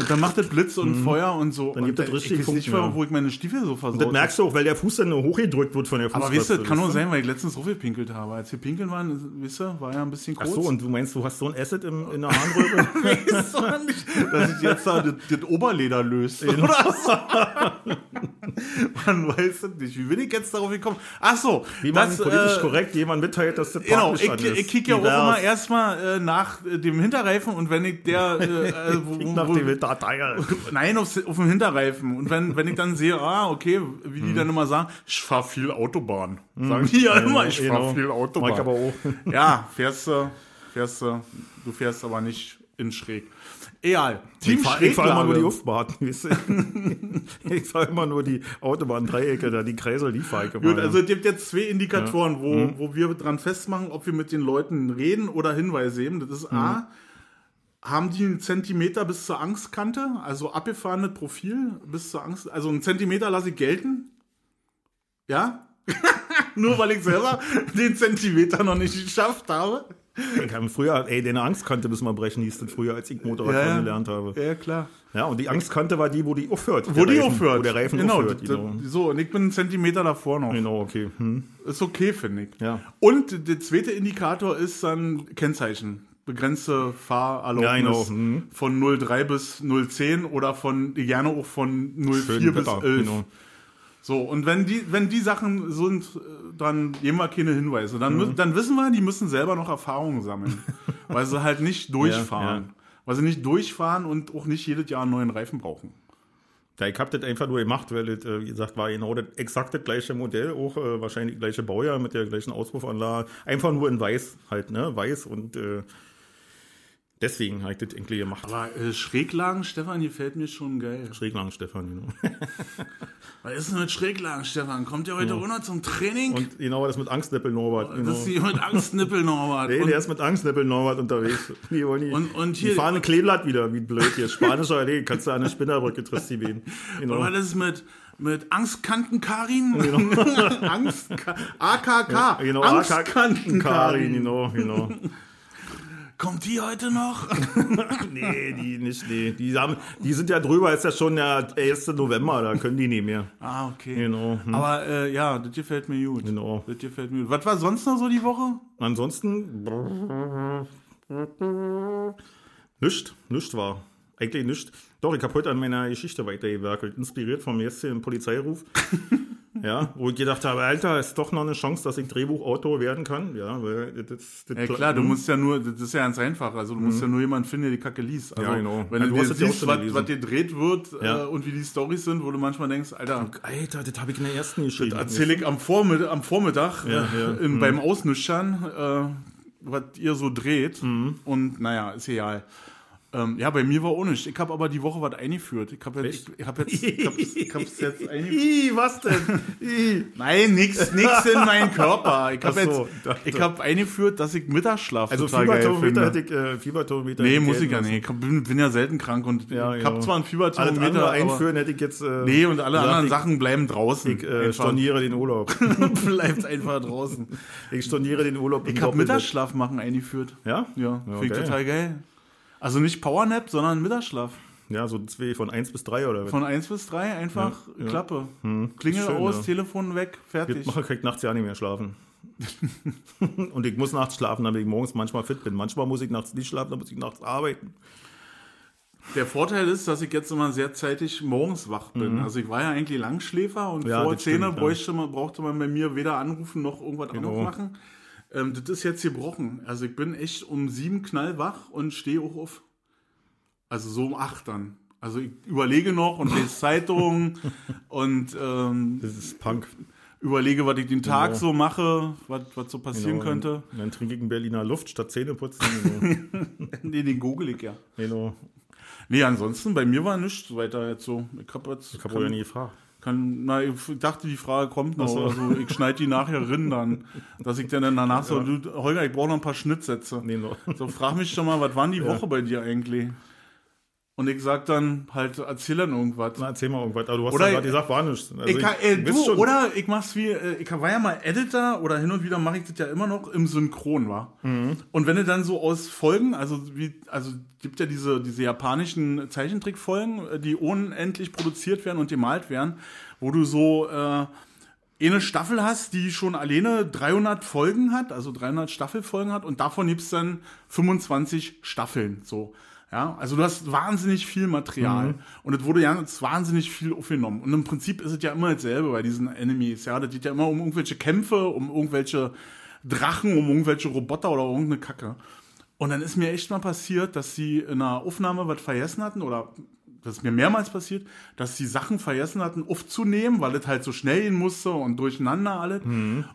Und dann macht das Blitz und Feuer und so. Mhm. Dann und gibt das ich richtig weiß nicht, Funken, ja. wo ich meine Stiefel so versaut Das merkst du auch, weil der Fuß dann hochgedrückt wird von der Aber Fußraste. wisst ihr, das kann nur sein, weil ich letztens so viel pinkelt habe. Als wir pinkeln waren, wisst ihr, war ja ein bisschen Ach kurz. so, und du meinst, du hast so ein Acid im, in der Harnröhre? Weißt du nicht, dass sich jetzt da das, das Oberleder löst. Genau. Oder so. Man weiß es nicht. Wie bin ich jetzt darauf gekommen? Ach so. Wie man das, politisch äh, korrekt jemand mitteilt, dass das Genau, ich, ist. ich kicke ja auch immer erstmal äh, nach äh, dem Hinterreifen und wenn ich der, äh, äh, wo, nach wo, dem Datei. nein, auf, auf dem Hinterreifen und wenn, wenn ich dann sehe, ah, okay, wie die dann immer sagen, ich fahr viel Autobahn. Sagen die ja immer, ich fahr Genau. viel Autobahn. ich aber auch. Ja, fährst du, fährst du, du fährst aber nicht in schräg. Egal. Team Ich fahre fahr immer nur die. Aufbauten. weißt du? ich fahre immer nur die Autobahn-Dreiecke, da die Kreisel, die fahre ich immer. Gut, ja. also es gibt jetzt zwei Indikatoren, wo, Mhm. wo wir dran festmachen, ob wir mit den Leuten reden oder Hinweise geben. Das ist Mhm. Haben die einen Zentimeter bis zur Angstkante, also abgefahrenes Profil bis zur Angst, also einen Zentimeter lasse ich gelten. Ja? Nur weil ich selber den Zentimeter noch nicht geschafft habe. Ich habe früher, ey, deine Angstkante müssen wir brechen, hieß das früher, als ich Motorradfahren gelernt habe. Ja, klar. Ja, und die Angstkante war die, wo die aufhört. Wo die Reifen, aufhört. Wo der Reifen genau, aufhört. Genau, So, und ich bin einen Zentimeter davor noch. genau okay. Hm. Ist okay, finde ich. Ja. Und der zweite Indikator ist dann Kennzeichen. Begrenzte Fahrerlaubnis Ja. Mhm. von 03 bis 010 oder von gerne auch von 04 Schön bis Wetter, 11. genau. So, und wenn die, wenn die Sachen sind, äh, dann geben wir keine Hinweise. Dann, Mhm. dann wissen wir, die müssen selber noch Erfahrungen sammeln. weil sie halt nicht durchfahren. ja. Weil sie nicht durchfahren und auch nicht jedes Jahr einen neuen Reifen brauchen. Ja, ich habe das einfach nur gemacht, weil das, äh, wie gesagt, war genau das exakt das gleiche Modell, auch äh, wahrscheinlich gleiche Baujahr mit der gleichen Auspuffanlage. Einfach nur in weiß halt, ne? Weiß und äh, deswegen habe ich das irgendwie gemacht. Aber äh, Schräglagen, Stefan, gefällt mir schon geil. Schräglang, Stefan, genau. Was ist denn mit Schräglagen, Stefan? Kommt ihr heute runter zum Training? Und genau das mit Angstnippel Norbert. Genau. das ist hier mit Angstnippel, Norbert. Nee, und, der ist mit Angstnippel Norbert unterwegs. Die, wollen die, Und- und die hier- fahren ein Kleeblatt wieder, wie blöd hier. Spanischer Allee, kannst du an der Spinnerbrücke triffst die wen. Genau. und was ist mit, mit Angstkanten-Karin? Angst AKK. Genau, Angstkanten-Karin. Karin, genau, genau. Kommt die heute noch? Nee, die nicht, nee. Die, haben, die sind ja drüber, ist ja schon der 1. November, da können die nicht mehr. ah, okay. Genau. Hm. Aber äh, ja, das gefällt mir gut. Genau. Das gefällt mir gut. Was war sonst noch so die Woche? Ansonsten. Nischt, nischt war. Eigentlich nischt. Doch, ich habe heute an meiner Geschichte weitergewerkelt, inspiriert vom jetzigen Polizeiruf. ja, wo ich gedacht habe, Alter, ist doch noch eine Chance, dass ich Drehbuchautor werden kann. Ja, weil das, das Ja klar, du musst ja nur, das ist ja ganz einfach. Also du musst ja nur jemanden finden, der die Kacke liest. Also, Mhm. Ja, genau. Wenn Ja, du, du hast dir siehst, was, was gedreht wird Ja. äh, und wie die Storys sind, wo du manchmal denkst, Alter, Alter, das habe ich in der ersten geschrieben. erzähle ich am Vormittag, am Vormittag äh, in, beim Ausnüchtern, äh, was ihr so dreht. Mhm. Und naja, ist egal. Ähm, ja, bei mir war auch nicht. Ich habe aber die Woche was eingeführt. Ich habe jetzt, ich hab jetzt, ich hab's, ich hab's jetzt eingeführt. Ih, was denn? Nein, nix, nix in meinen Körper. Ich habe so, jetzt, dachte. ich habe eingeführt, dass ich Mittagsschlaf Also total geil Fieberthermometer finde. hätte ich, äh, Fieberthermometer Nee, muss ich ja nicht. Ich bin, bin ja selten krank und Ja, ich habe zwar ein Fieberthermometer, aber einführen hätte ich jetzt. Äh, nee, und alle gesagt, anderen Sachen bleiben draußen. Ich äh, storniere den Urlaub. bleibt einfach draußen. ich storniere den Urlaub. Ich habe. Mittagsschlaf machen eingeführt. Ja? Ja, finde ich total geil. Also nicht Powernap, sondern Mittagsschlaf. Ja, so zwei von 1 bis 3 oder was? Von 1 bis 3 einfach Ja, ja. Klappe. Klingel Schön, aus, ja. Telefon weg, fertig. Jetzt mache ich nachts ja nicht mehr schlafen. und ich muss nachts schlafen, damit ich morgens manchmal fit bin. Manchmal muss ich nachts nicht schlafen, dann muss ich nachts arbeiten. Der Vorteil ist, dass ich jetzt immer sehr zeitig morgens wach bin. Also ich war ja eigentlich Langschläfer und Mhm. Ja, vor das 10 stimmt, ja. bräuchte man, brauchte man bei mir weder anrufen noch irgendwas Genau. anderes machen. Ähm, das ist jetzt gebrochen. Also ich bin echt um sieben knallwach und stehe auch auf. Also so um acht dann. Also ich überlege noch und lese Zeitungen und ähm, Das ist Punk. überlege, was ich den Tag Genau. so mache, was, was so passieren Genau. könnte. Und dann trinke ich einen Berliner Luft statt Zähneputzen. Genau. Nee, den google ich ja. genau. Nee, ansonsten, bei mir war nichts weiter jetzt so. Ich hab jetzt. Ich habe ja nie gefragt. Kann, na, ich dachte, die Frage kommt noch. So. Also ich schneide die nachher rin dann. Dass ich dann danach so, du, Holger, ich brauche noch ein paar Schnittsätze. Nee, no. So, frag mich doch mal, was waren die Woche bei dir eigentlich? Und ich sag dann halt, erzähl dann irgendwas. Na, erzähl mal irgendwas. Aber du hast Oder- ja gerade gesagt, war nichts. Also ich kann, äh, du schon. oder ich mach's wie, äh, ich war ja mal Editor oder hin und wieder mache ich das ja immer noch im Synchron, war. Mhm. Und wenn du dann so aus Folgen, also wie, also gibt ja diese, diese japanischen Zeichentrickfolgen, äh, die unendlich produziert werden und gemalt werden, wo du so äh, eine Staffel hast, die schon alleine 300 Folgen hat, also 300 Staffelfolgen hat und davon gibt's dann 25 Staffeln, so. Ja, also du hast wahnsinnig viel Material und es wurde ja jetzt wahnsinnig viel aufgenommen. Und im Prinzip ist es ja immer dasselbe bei diesen Enemies. Ja, das geht ja immer um irgendwelche Kämpfe, um irgendwelche Drachen, um irgendwelche Roboter oder irgendeine Kacke. Und dann ist mir echt mal passiert, dass sie in einer Aufnahme was vergessen hatten oder das ist mir mehrmals passiert, dass sie Sachen vergessen hatten aufzunehmen, weil es halt so schnell gehen musste und durcheinander alles.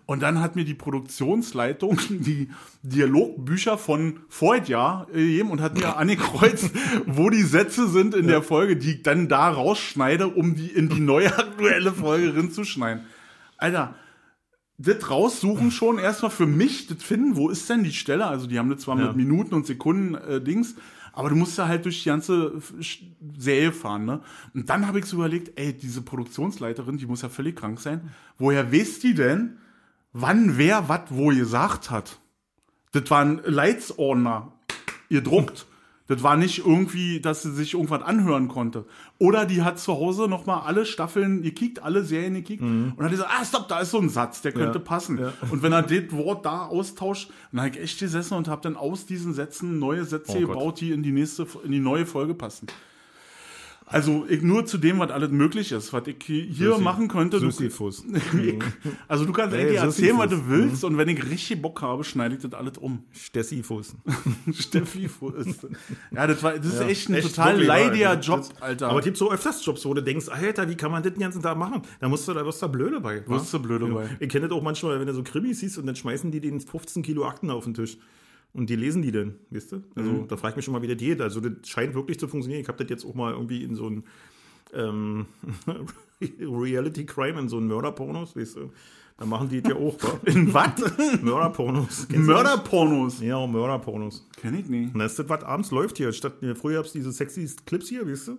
Und dann hat mir die Produktionsleitung die Dialogbücher von Vorjahr gegeben und hat mir angekreuzt, wo die Sätze sind in der Folge, die ich dann da rausschneide, um die in die neue aktuelle Folge reinzuschneiden. Alter, das raussuchen schon erstmal für mich, das finden, wo ist denn die Stelle? Also die haben das zwar Ja. mit Minuten und Sekunden äh, Dings, aber du musst ja halt durch die ganze Serie fahren, ne? Und dann habe ich so überlegt, ey, diese Produktionsleiterin, die muss ja völlig krank sein. Woher weiß die denn, wann wer was wo gesagt hat? Das war ein Leitsordner, ihr druckt. Das war nicht irgendwie, dass sie sich irgendwas anhören konnte. Oder die hat zu Hause nochmal alle Staffeln gekickt, alle Serien gekickt und hat gesagt, ah, stopp, da ist so ein Satz, der könnte Ja, passen. ja. Und wenn er das Wort da austauscht, dann habe ich echt gesessen und habe dann aus diesen Sätzen neue Sätze Oh Gott. gebaut, die in die nächste, in die neue Folge passen. Also ich, nur zu dem, was alles möglich ist, was ich hier Sisyphus. machen könnte. Sisyphus. also du kannst Ey, eigentlich erzählen, was du willst und wenn ich richtig Bock habe, schneide ich das alles um. Stessifus. Steffi ist. Ja, das, war, das ist Ja, echt ein echt total leidiger Das- Job, das- Alter. Aber es gibt so öfters Jobs, wo du denkst, Alter, wie kann man das den ganzen Tag machen? Da musst du, da wirst du blöde bei. Wirst du blöde bei. Ich kenne das auch manchmal, wenn du so Krimis siehst und dann schmeißen die den 15 Kilo Akten auf den Tisch. Und die lesen die dann, weißt du? Also Mhm. da frage ich mich schon mal, wie das geht. Also das scheint wirklich zu funktionieren. Ich habe das jetzt auch mal irgendwie in so ein ähm, Reality Crime, in so einen Mörderpornos, weißt du? Da machen die das ja auch, wa? In was? Mörderpornos. Mörderpornos. Ja, Mörderpornos. Kenn ich nicht. Und das ist das, was abends läuft hier. Statt, früher gab es diese sexy Clips hier, weißt du?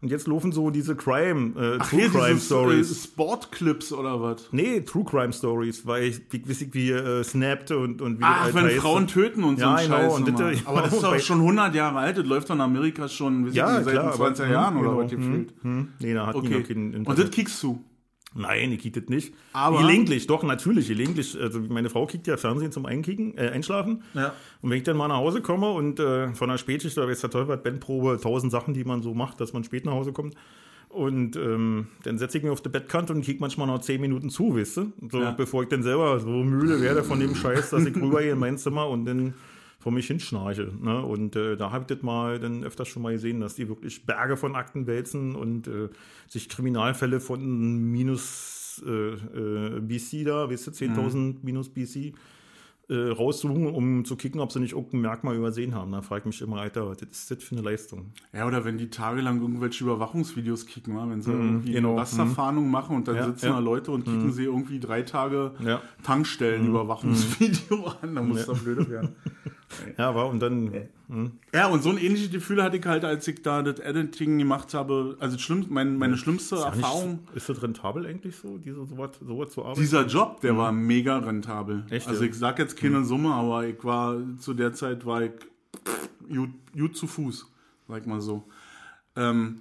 Und jetzt laufen so diese Crime, äh, Ach, True hier Crime diese Stories. äh, Sportclips oder was? nee, True Crime Stories, weil ich, wie, wie, wie äh, snapped und, und wie Ach, wenn heißt. Frauen töten und so Ja, ein genau, Scheiß. und das-. Aber das ist doch schon 100 Jahre alt. Das läuft doch in Amerika schon Ja, nicht, seit klar, den 20er aber- Jahren oder genau, was gefühlt. Hm, nee, da hat Okay. Und das kickst du. Nein, ich kick das nicht. Aber- gelegentlich, doch, natürlich, gelegentlich. Also meine Frau kickt ja Fernsehen zum Einkicken, äh, Einschlafen. Ja. Und wenn ich dann mal nach Hause komme und äh, von der Spätschicht, da weiß der Teufel, Bandprobe, tausend Sachen, die man so macht, dass man spät nach Hause kommt. Und ähm, dann setze ich mich auf die Bettkante und kick manchmal noch zehn Minuten zu, weißt du? So, Ja. bevor ich dann selber so müde werde von dem Scheiß, dass ich rübergehe in mein Zimmer und dann vor mich hinschnarche. Ne? Und äh, da habe ich das mal dann öfters schon mal gesehen, dass die wirklich Berge von Akten wälzen und äh, sich Kriminalfälle von minus äh, äh, BC da, weißt du, 10.000 minus BC äh, raussuchen, um zu kicken, ob sie nicht irgendein Merkmal übersehen haben. Da frage ich mich immer, Alter, was ist das für eine Leistung? Ja, oder wenn die tagelang irgendwelche Überwachungsvideos kicken, wenn sie irgendwie genau. eine Rasterfahndung machen und dann Ja, sitzen ja. da Leute und kicken sie irgendwie drei Tage Ja. Tankstellen-Überwachungsvideo an, da muss doch blöde werden. Ja, war und dann. Ja, und so ein ähnliches Gefühl hatte ich halt, als ich da das Editing gemacht habe. Also schlimm, mein, meine schlimmste Erfahrung. Nicht, ist das rentabel eigentlich so, diese sowas so zu arbeiten? Dieser Job, der war mega rentabel. Echt, also ja? ich sag jetzt keine Summe, aber ich war zu der Zeit war ich gut, gut zu Fuß, sag mal so. Ähm,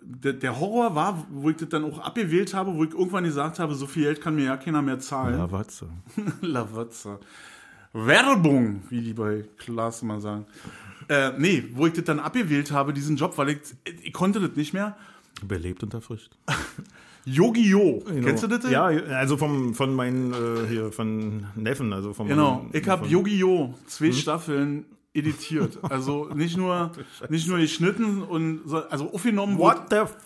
der, der Horror war, wo ich das dann auch abgewählt habe, wo ich irgendwann gesagt habe, so viel Geld kann mir ja keiner mehr zahlen. was? Lavazza. Werbung, wie die bei Klaas immer sagen. Äh, nee, wo ich das dann abgewählt habe, diesen Job, weil ich, ich konnte das nicht mehr. Belebt und erfrischt. Yogi-Jo. Genau. Kennst du das? Ja, also vom, von meinen, äh, hier, von Neffen, also vom. Genau. Ich habe von- Yogi-Jo zwei Hm? Staffeln editiert. Also nicht nur, nicht nur geschnitten und so, also aufgenommen. What the f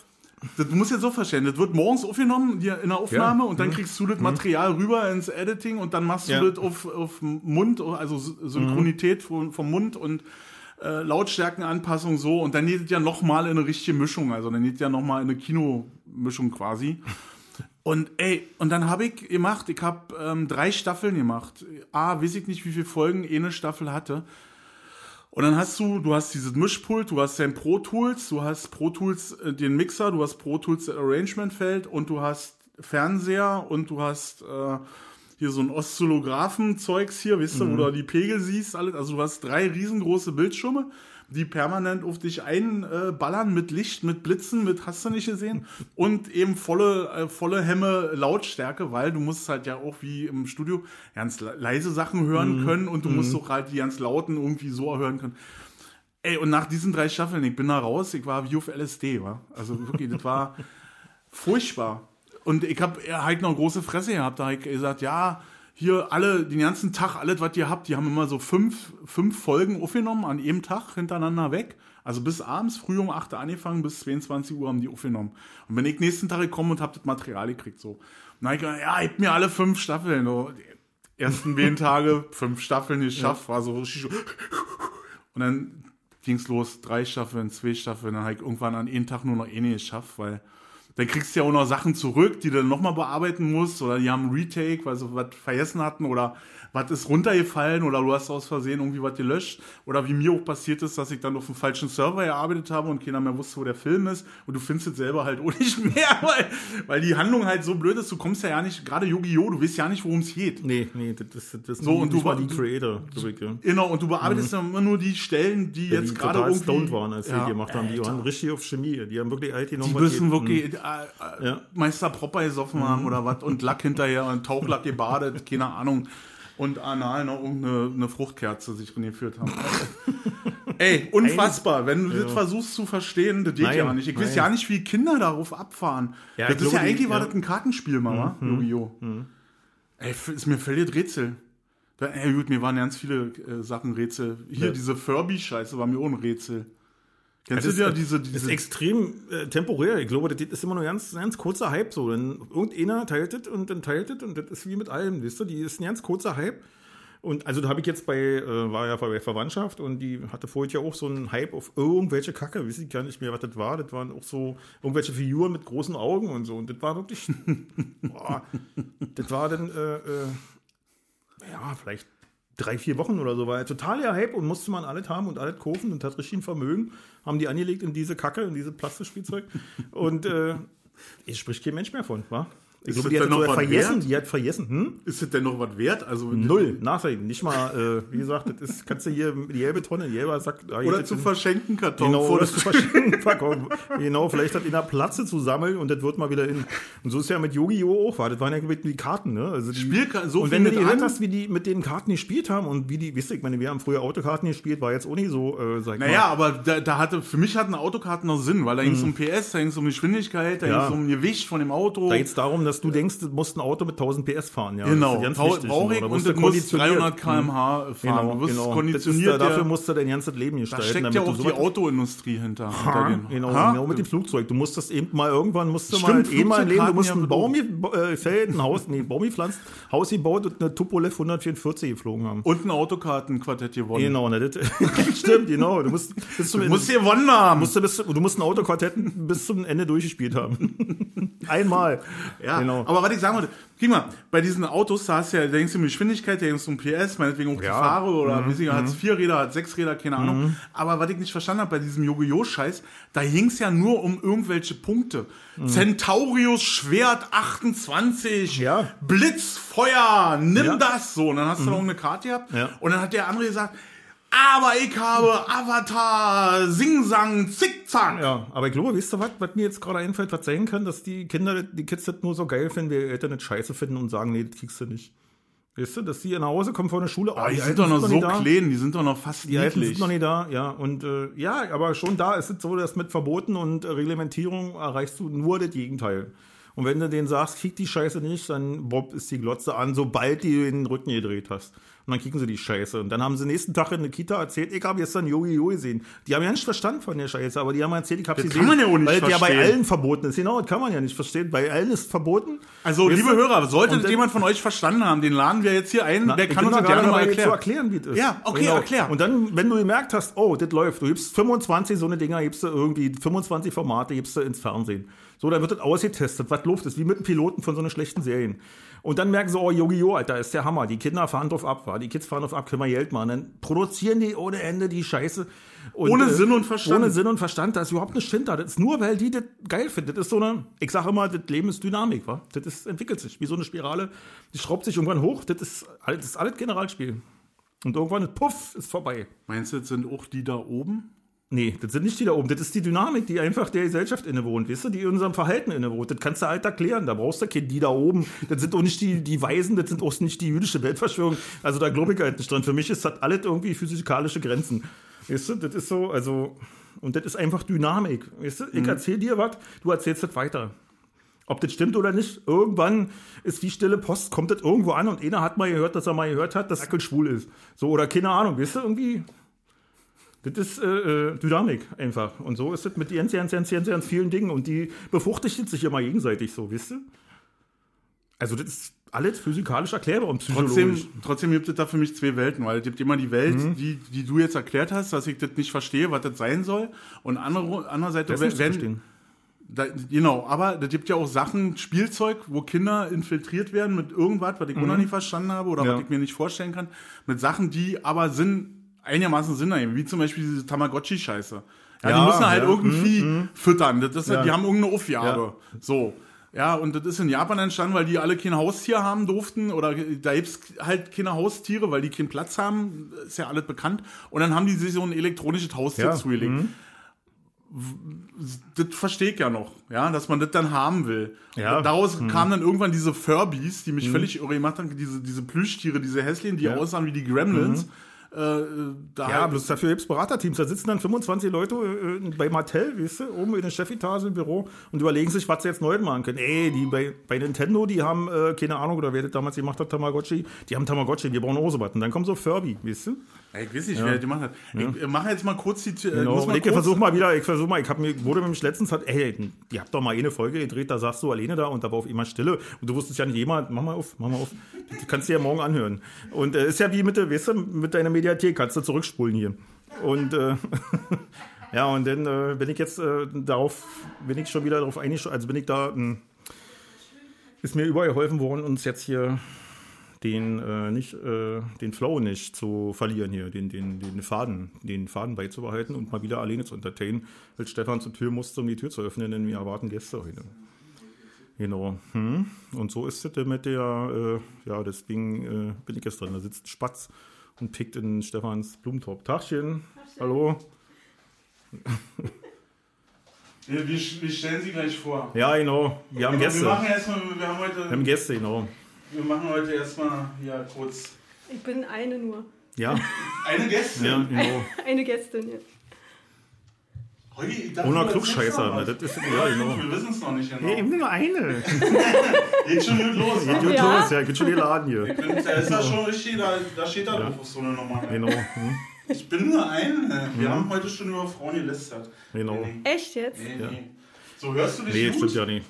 Das, du musst jetzt so verstehen, das wird morgens aufgenommen in der Aufnahme Ja. Mhm. und dann kriegst du das Material rüber ins Editing und dann machst du Ja. Mhm. das auf, auf Mund, also Synchronität vom, vom Mund und äh, Lautstärkenanpassung so und dann geht es ja nochmal in eine richtige Mischung, also dann geht es ja nochmal in eine Kinomischung quasi. Und ey, und dann habe ich gemacht, ich habe ähm, drei Staffeln gemacht. A, weiß ich nicht, wie viele Folgen eine Staffel hatte. Und dann hast du, du hast dieses Mischpult, du hast dein Pro Tools, du hast Pro Tools äh, den Mixer, du hast Pro Tools das Arrangement-Feld und du hast Fernseher und du hast äh, hier so ein Oszillographen-Zeugs hier, weißt du, wo du die Pegel siehst, alles. Also du hast drei riesengroße Bildschirme, die permanent auf dich einballern mit Licht, mit Blitzen, mit hast du nicht gesehen und eben volle, äh, volle Hemme Lautstärke, weil du musst halt ja auch wie im Studio ganz le- leise Sachen hören können und du musst auch halt die ganz lauten irgendwie so hören können. Ey, und nach diesen drei Staffeln, ich bin da raus, ich war wie auf LSD, wa? Also wirklich, das war furchtbar. Und ich habe halt noch große Fresse gehabt. Da habe ich gesagt, ja, hier alle, den ganzen Tag, alles, was ihr habt, die haben immer so fünf, fünf Folgen aufgenommen an jedem Tag hintereinander weg. Also bis abends, früh um 8 Uhr angefangen, bis 22 Uhr haben die aufgenommen. Und wenn ich nächsten Tag gekommen und habe das Material gekriegt, so. Und dann hab ich gesagt, ja, ich mir alle fünf Staffeln. So. Die ersten zehn Tage, fünf Staffeln geschafft, war so richtig so. Und dann ging's los, drei Staffeln, zwei Staffeln, dann habe ich irgendwann an einem Tag nur noch eine geschafft, weil dann kriegst du ja auch noch Sachen zurück, die du dann nochmal bearbeiten musst, oder die haben einen Retake, weil sie was vergessen hatten, oder was ist runtergefallen, oder du hast aus Versehen irgendwie was gelöscht, oder wie mir auch passiert ist, dass ich dann auf dem falschen Server gearbeitet habe und keiner mehr wusste, wo der Film ist, und du findest es selber halt auch nicht mehr, weil, weil die Handlung halt so blöd ist, du kommst ja, ja nicht, gerade Yu-Gi-Oh!, du weißt ja nicht, worum es geht. Nee, nee, das ist, das ist So, und du war- die Creator, ich, ja. Genau, und du bearbeitest dann immer nur die Stellen, die Ja, jetzt die gerade irgendwie... stoned waren, als sie Ja, die gemacht haben. Die waren richtig auf Chemie. Die haben wirklich alt genommen. Die müssen wirklich äh, äh. Meister Propper gesoffen haben oder was und Lack hinterher und Tauchlack gebadet, keine Ahnung. Und anal noch irgendeine eine Fruchtkerze sich drin geführt haben. Ey, unfassbar. Wenn du das versuchst zu verstehen, das geht Nein, ja nicht. Ich weiß nein. ja nicht, wie Kinder darauf abfahren. Ja, das ist ja eigentlich war ja. das ein Kartenspiel, Mama, Yu-Gi-Oh! Ey, f- ist mir völlig Rätsel. Ey, gut, mir waren ganz viele äh, Sachen Rätsel. Hier, Ja. diese Furby-Scheiße war mir auch ein Rätsel. Das du ja ist, diese, das ist diese extrem äh, temporär. Ich glaube, das ist immer nur ein ganz, ganz kurzer Hype so. Dann irgendeiner teilt das und dann teilt das und das ist wie mit allem, weißt du? Die ist ein ganz kurzer Hype. Und also da habe ich jetzt bei, äh, war ja bei Verwandtschaft und die hatte vorher ja auch so einen Hype auf irgendwelche Kacke, weiß ich gar nicht mehr, was das war. Das waren auch so irgendwelche Figuren mit großen Augen und so. Und das war wirklich, boah, das war dann, äh, äh, ja, vielleicht drei, vier Wochen oder so, war ja total der Hype und musste man alles haben und alles kaufen und hat richtig ein Vermögen, haben die angelegt in diese Kacke, in diese Plastikspielzeug. und äh, es spricht kein Mensch mehr von, wa? Ich Ist glaube, die hat noch vergessen, wert? die hat vergessen, hm? Ist das denn noch was wert? Also Null, nachdenken, nicht mal, äh, wie gesagt, das ist, kannst du hier die gelbe Tonne, die gelbe sagt, ah, Oder zu verschenken Karton. Genau, oder zu verschenken. Genau, vielleicht hat in der Platze zu sammeln und das wird mal wieder in. Und so ist ja mit Yu-Gi-Oh! auch, war. Das waren ja mit die Karten, ne? Also die, Spielka- so und wenn du die an- hast, wie die mit den Karten gespielt haben und wie die, wisst ihr, ich meine, wir haben früher Autokarten gespielt, war jetzt auch nicht so, äh, sag ich Naja, mal. aber da, da hatte, für mich hatten Autokarten noch Sinn, weil da ging es um PS, da ging es um Geschwindigkeit, da. Ja. ging es um Gewicht von dem Auto. Da geht es darum, dass du denkst, du musst ein Auto mit 1000 PS fahren, ja. genau, Das ist brauche ich Da und musst du muss konditioniert. 300 km/h fahren. Genau, du wirst genau. Konditioniert. da, dafür musst du dein ganzes Leben da gestalten. steckt damit ja auch die sowas- Autoindustrie hinter. hinter Ha, den, Genau, Ha? genau mit dem Flugzeug. Du musst das eben mal irgendwann musst du Stimmt, mal eh mal Leben, du musst ja einen Baum belohnt. ge- äh, gefällt, ein Haus, nee, Baum gepflanzt, Haus gebaut und eine Tupolev 144 geflogen haben. Und ein Autokartenquartett gewonnen. Genau, ne, das, stimmt, genau. Du musst bis zum Du musst gewonnen haben. musst du, bis, du musst ein Autoquartett bis zum Ende durchgespielt haben. Einmal. Ja, genau. aber was ich sagen wollte, guck mal, bei diesen Autos, da hast du ja, da denkst du um Geschwindigkeit, da denkst du um PS, meinetwegen auch die Ja. Mhm. Fahrer oder wie sie hat es vier Räder, hat sechs Räder, keine Ahnung. Aber was ich nicht verstanden habe bei diesem Yu-Gi-Oh!-Scheiß, da ging es ja nur um irgendwelche Punkte. Centaurius Schwert 28, Mhm. Ja. Blitzfeuer, nimm Ja. das so. Und dann hast du noch eine Karte gehabt Ja. und dann hat der andere gesagt, aber ich habe Avatar, Sing-Sang, Zickzack. Ja, aber ich glaube, wisst ihr was, was mir jetzt gerade einfällt, was sein kann, dass die Kinder, die Kids das nur so geil finden, wir Eltern das scheiße finden und sagen, nee, das kriegst du nicht. Weißt du, dass die nach Hause kommen von der Schule. Oh, die, die sind doch noch so klein, die sind doch noch fast Die Alten sind noch nicht da, ja. Und äh, ja, aber schon da ist es so, dass mit Verboten und Reglementierung erreichst du nur das Gegenteil. Und wenn du denen sagst, krieg die Scheiße nicht, dann Bob ist die Glotze an, sobald du den Rücken gedreht hast. Und dann kriegen sie die Scheiße. Und dann haben sie nächsten Tag in der Kita erzählt, ich habe gestern Yogi Yogi gesehen. Die haben ja nicht verstanden von der Scheiße, aber die haben erzählt, ich habe sie gesehen. kann man ja auch nicht weil verstehen. Weil ja bei allen verboten ist. Genau, das kann man ja nicht verstehen. Bei allen ist verboten. Also, liebe Hörer, sollte das jemand von euch verstanden haben, den laden wir jetzt hier ein, Na, der kann uns das gerne mal erklären. zu erklären, wie es ist. Ja, okay, genau. erklär. Und dann, wenn du gemerkt hast, oh, das läuft, du gibst 25 so eine Dinger, gibst du irgendwie 25 Formate, gibst du ins Fernsehen. So, dann wird das ausgetestet, was Luft ist, wie mit einem Piloten von so einer schlechten Serien. Und dann merken sie, oh, Yu-Gi-Oh!, Alter, ist der Hammer. Die Kinder fahren drauf ab, wa? Die Kids fahren drauf ab, können wir Geld machen. Dann produzieren die ohne Ende die Scheiße. Und, ohne äh, Sinn und Verstand. Ohne Sinn und Verstand, da ist überhaupt nicht hinter. Das ist nur, weil die das geil finden. Das ist so eine, ich sage immer, das Leben ist Dynamik, wa? Das ist, entwickelt sich wie so eine Spirale. Die schraubt sich irgendwann hoch. Das ist, das ist alles Generalspiel. Und irgendwann, puff, ist vorbei. Meinst du, das sind auch die da oben? Nee, das sind nicht die da oben. Das ist die Dynamik, die einfach der Gesellschaft innewohnt, weißt du, die in unserem Verhalten innewohnt. Das kannst du halt erklären. Da brauchst du kein die da oben. Das sind auch nicht die, die Weisen, das sind auch nicht die jüdische Weltverschwörung. Also da glaube ich halt nicht dran. Für mich ist das alles irgendwie physikalische Grenzen. Weißt du, das ist so, also, und das ist einfach Dynamik. Weißt du, ich mhm. erzähl dir was, du erzählst das weiter. Ob das stimmt oder nicht, irgendwann ist wie stille Post, kommt das irgendwo an und einer hat mal gehört, dass er mal gehört hat, dass Ackel schwul ist. So, oder keine Ahnung, weißt du, irgendwie, das ist äh, äh, Dynamik einfach. Und so ist es mit ganz, ganz, ganz, ganz, ganz vielen Dingen. Und die befruchtigt sich immer gegenseitig so, wisst ihr? Also das ist alles physikalisch erklärbar und psychologisch. Trotzdem, trotzdem gibt es da für mich zwei Welten, weil es gibt immer die Welt, mhm. die, die du jetzt erklärt hast, dass ich das nicht verstehe, was das sein soll. Und andere, andererseits, das wenn, da, genau, aber da gibt ja auch Sachen, Spielzeug, wo Kinder infiltriert werden mit irgendwas, was ich mhm. noch nicht verstanden habe oder ja. was ich mir nicht vorstellen kann, mit Sachen, die aber Sinn einigermaßen Sinn ergeben, wie zum Beispiel diese Tamagotchi-Scheiße. Ja, ja, die müssen halt ja. irgendwie mhm, mhm. füttern. Das ist, ja. Die haben irgendeine Aufgabe. So. Ja, und das ist in Japan entstanden, weil die alle kein Haustier haben durften oder da gibt es halt keine Haustiere, weil die keinen Platz haben, ist ja alles bekannt. Und dann haben die sich so ein elektronisches Haustier ja. zugelegt. Mhm. Das verstehe ich ja noch, ja, dass man das dann haben will. Ja. Daraus mhm. kamen dann irgendwann diese Furbies, die mich mhm. völlig irre gemacht haben, diese, diese Plüschtiere, diese hässlichen, die aussahen wie die Gremlins. Mhm ja, bloß dafür gibt es Beraterteams. Da sitzen dann 25 Leute äh, bei Mattel, weißt du, oben in der Chefetage im Büro und überlegen sich, was sie jetzt neu machen können. Ey, die bei, bei Nintendo, die haben, äh, keine Ahnung, oder wer das damals gemacht hat, Tamagotchi, die haben Tamagotchi, die brauchen auch so was. Und dann kommt so Furby, weißt du? Ich weiß nicht, ja. wer das gemacht hat. Ja. Ich mache jetzt mal kurz die. Äh, genau. Mal ich versuche mal wieder, ich versuche mal, ich habe mir, wurde nämlich letztens hat, ey, ihr habt doch mal eine Folge gedreht, da sagst du alleine da und da war auf immer Stille und du wusstest ja nicht jemand, mach mal auf, mach mal auf. Das kannst du ja morgen anhören. Und äh, ist ja wie mit, der, weißt du, mit deiner Mediathek, kannst du zurückspulen hier. Und äh, ja, und dann äh, bin ich jetzt äh, darauf, bin ich schon wieder darauf eingestellt, also bin ich da, hm, ist mir überall geholfen worden, uns jetzt hier den, äh, nicht, äh, den Flow nicht zu verlieren hier, den, den, den Faden, den Faden beizubehalten und mal wieder alleine zu entertainen, weil Stefan zur Tür musste, um die Tür zu öffnen, denn wir erwarten Gäste heute. Genau. Hm. Und so ist es mit der, äh, ja, deswegen äh, bin ich jetzt drin. Da sitzt Spatz und pickt in Stefans Blumentopf. Tagchen. Tagchen. Hallo. Wir, wir, stellen sie gleich vor. Ja, genau. Wir haben Gäste. Wir machen erstmal, wir haben heute. Wir haben Gäste, genau. Wir machen heute erstmal ja kurz. Ich bin eine nur. Ja. eine Gästin? Ja, genau. Eine Gästin, ja. Ohne Klugscheißer, ne? das ist ja genau. Wir wissen es noch nicht genau. Ja, eben nur eine. geht schon gut los. Geht gut ja? los, ja, geht schon die Laden hier. Ich bin, da ist das schon richtig, da, da steht da ja. drauf so eine Nummer. Genau. Hm. Ich bin nur eine. Wir hm. haben heute schon über Frauen gelästert. Genau. Echt jetzt? Nee, nee. So hörst du dich Nee, gut? stimmt ja nicht.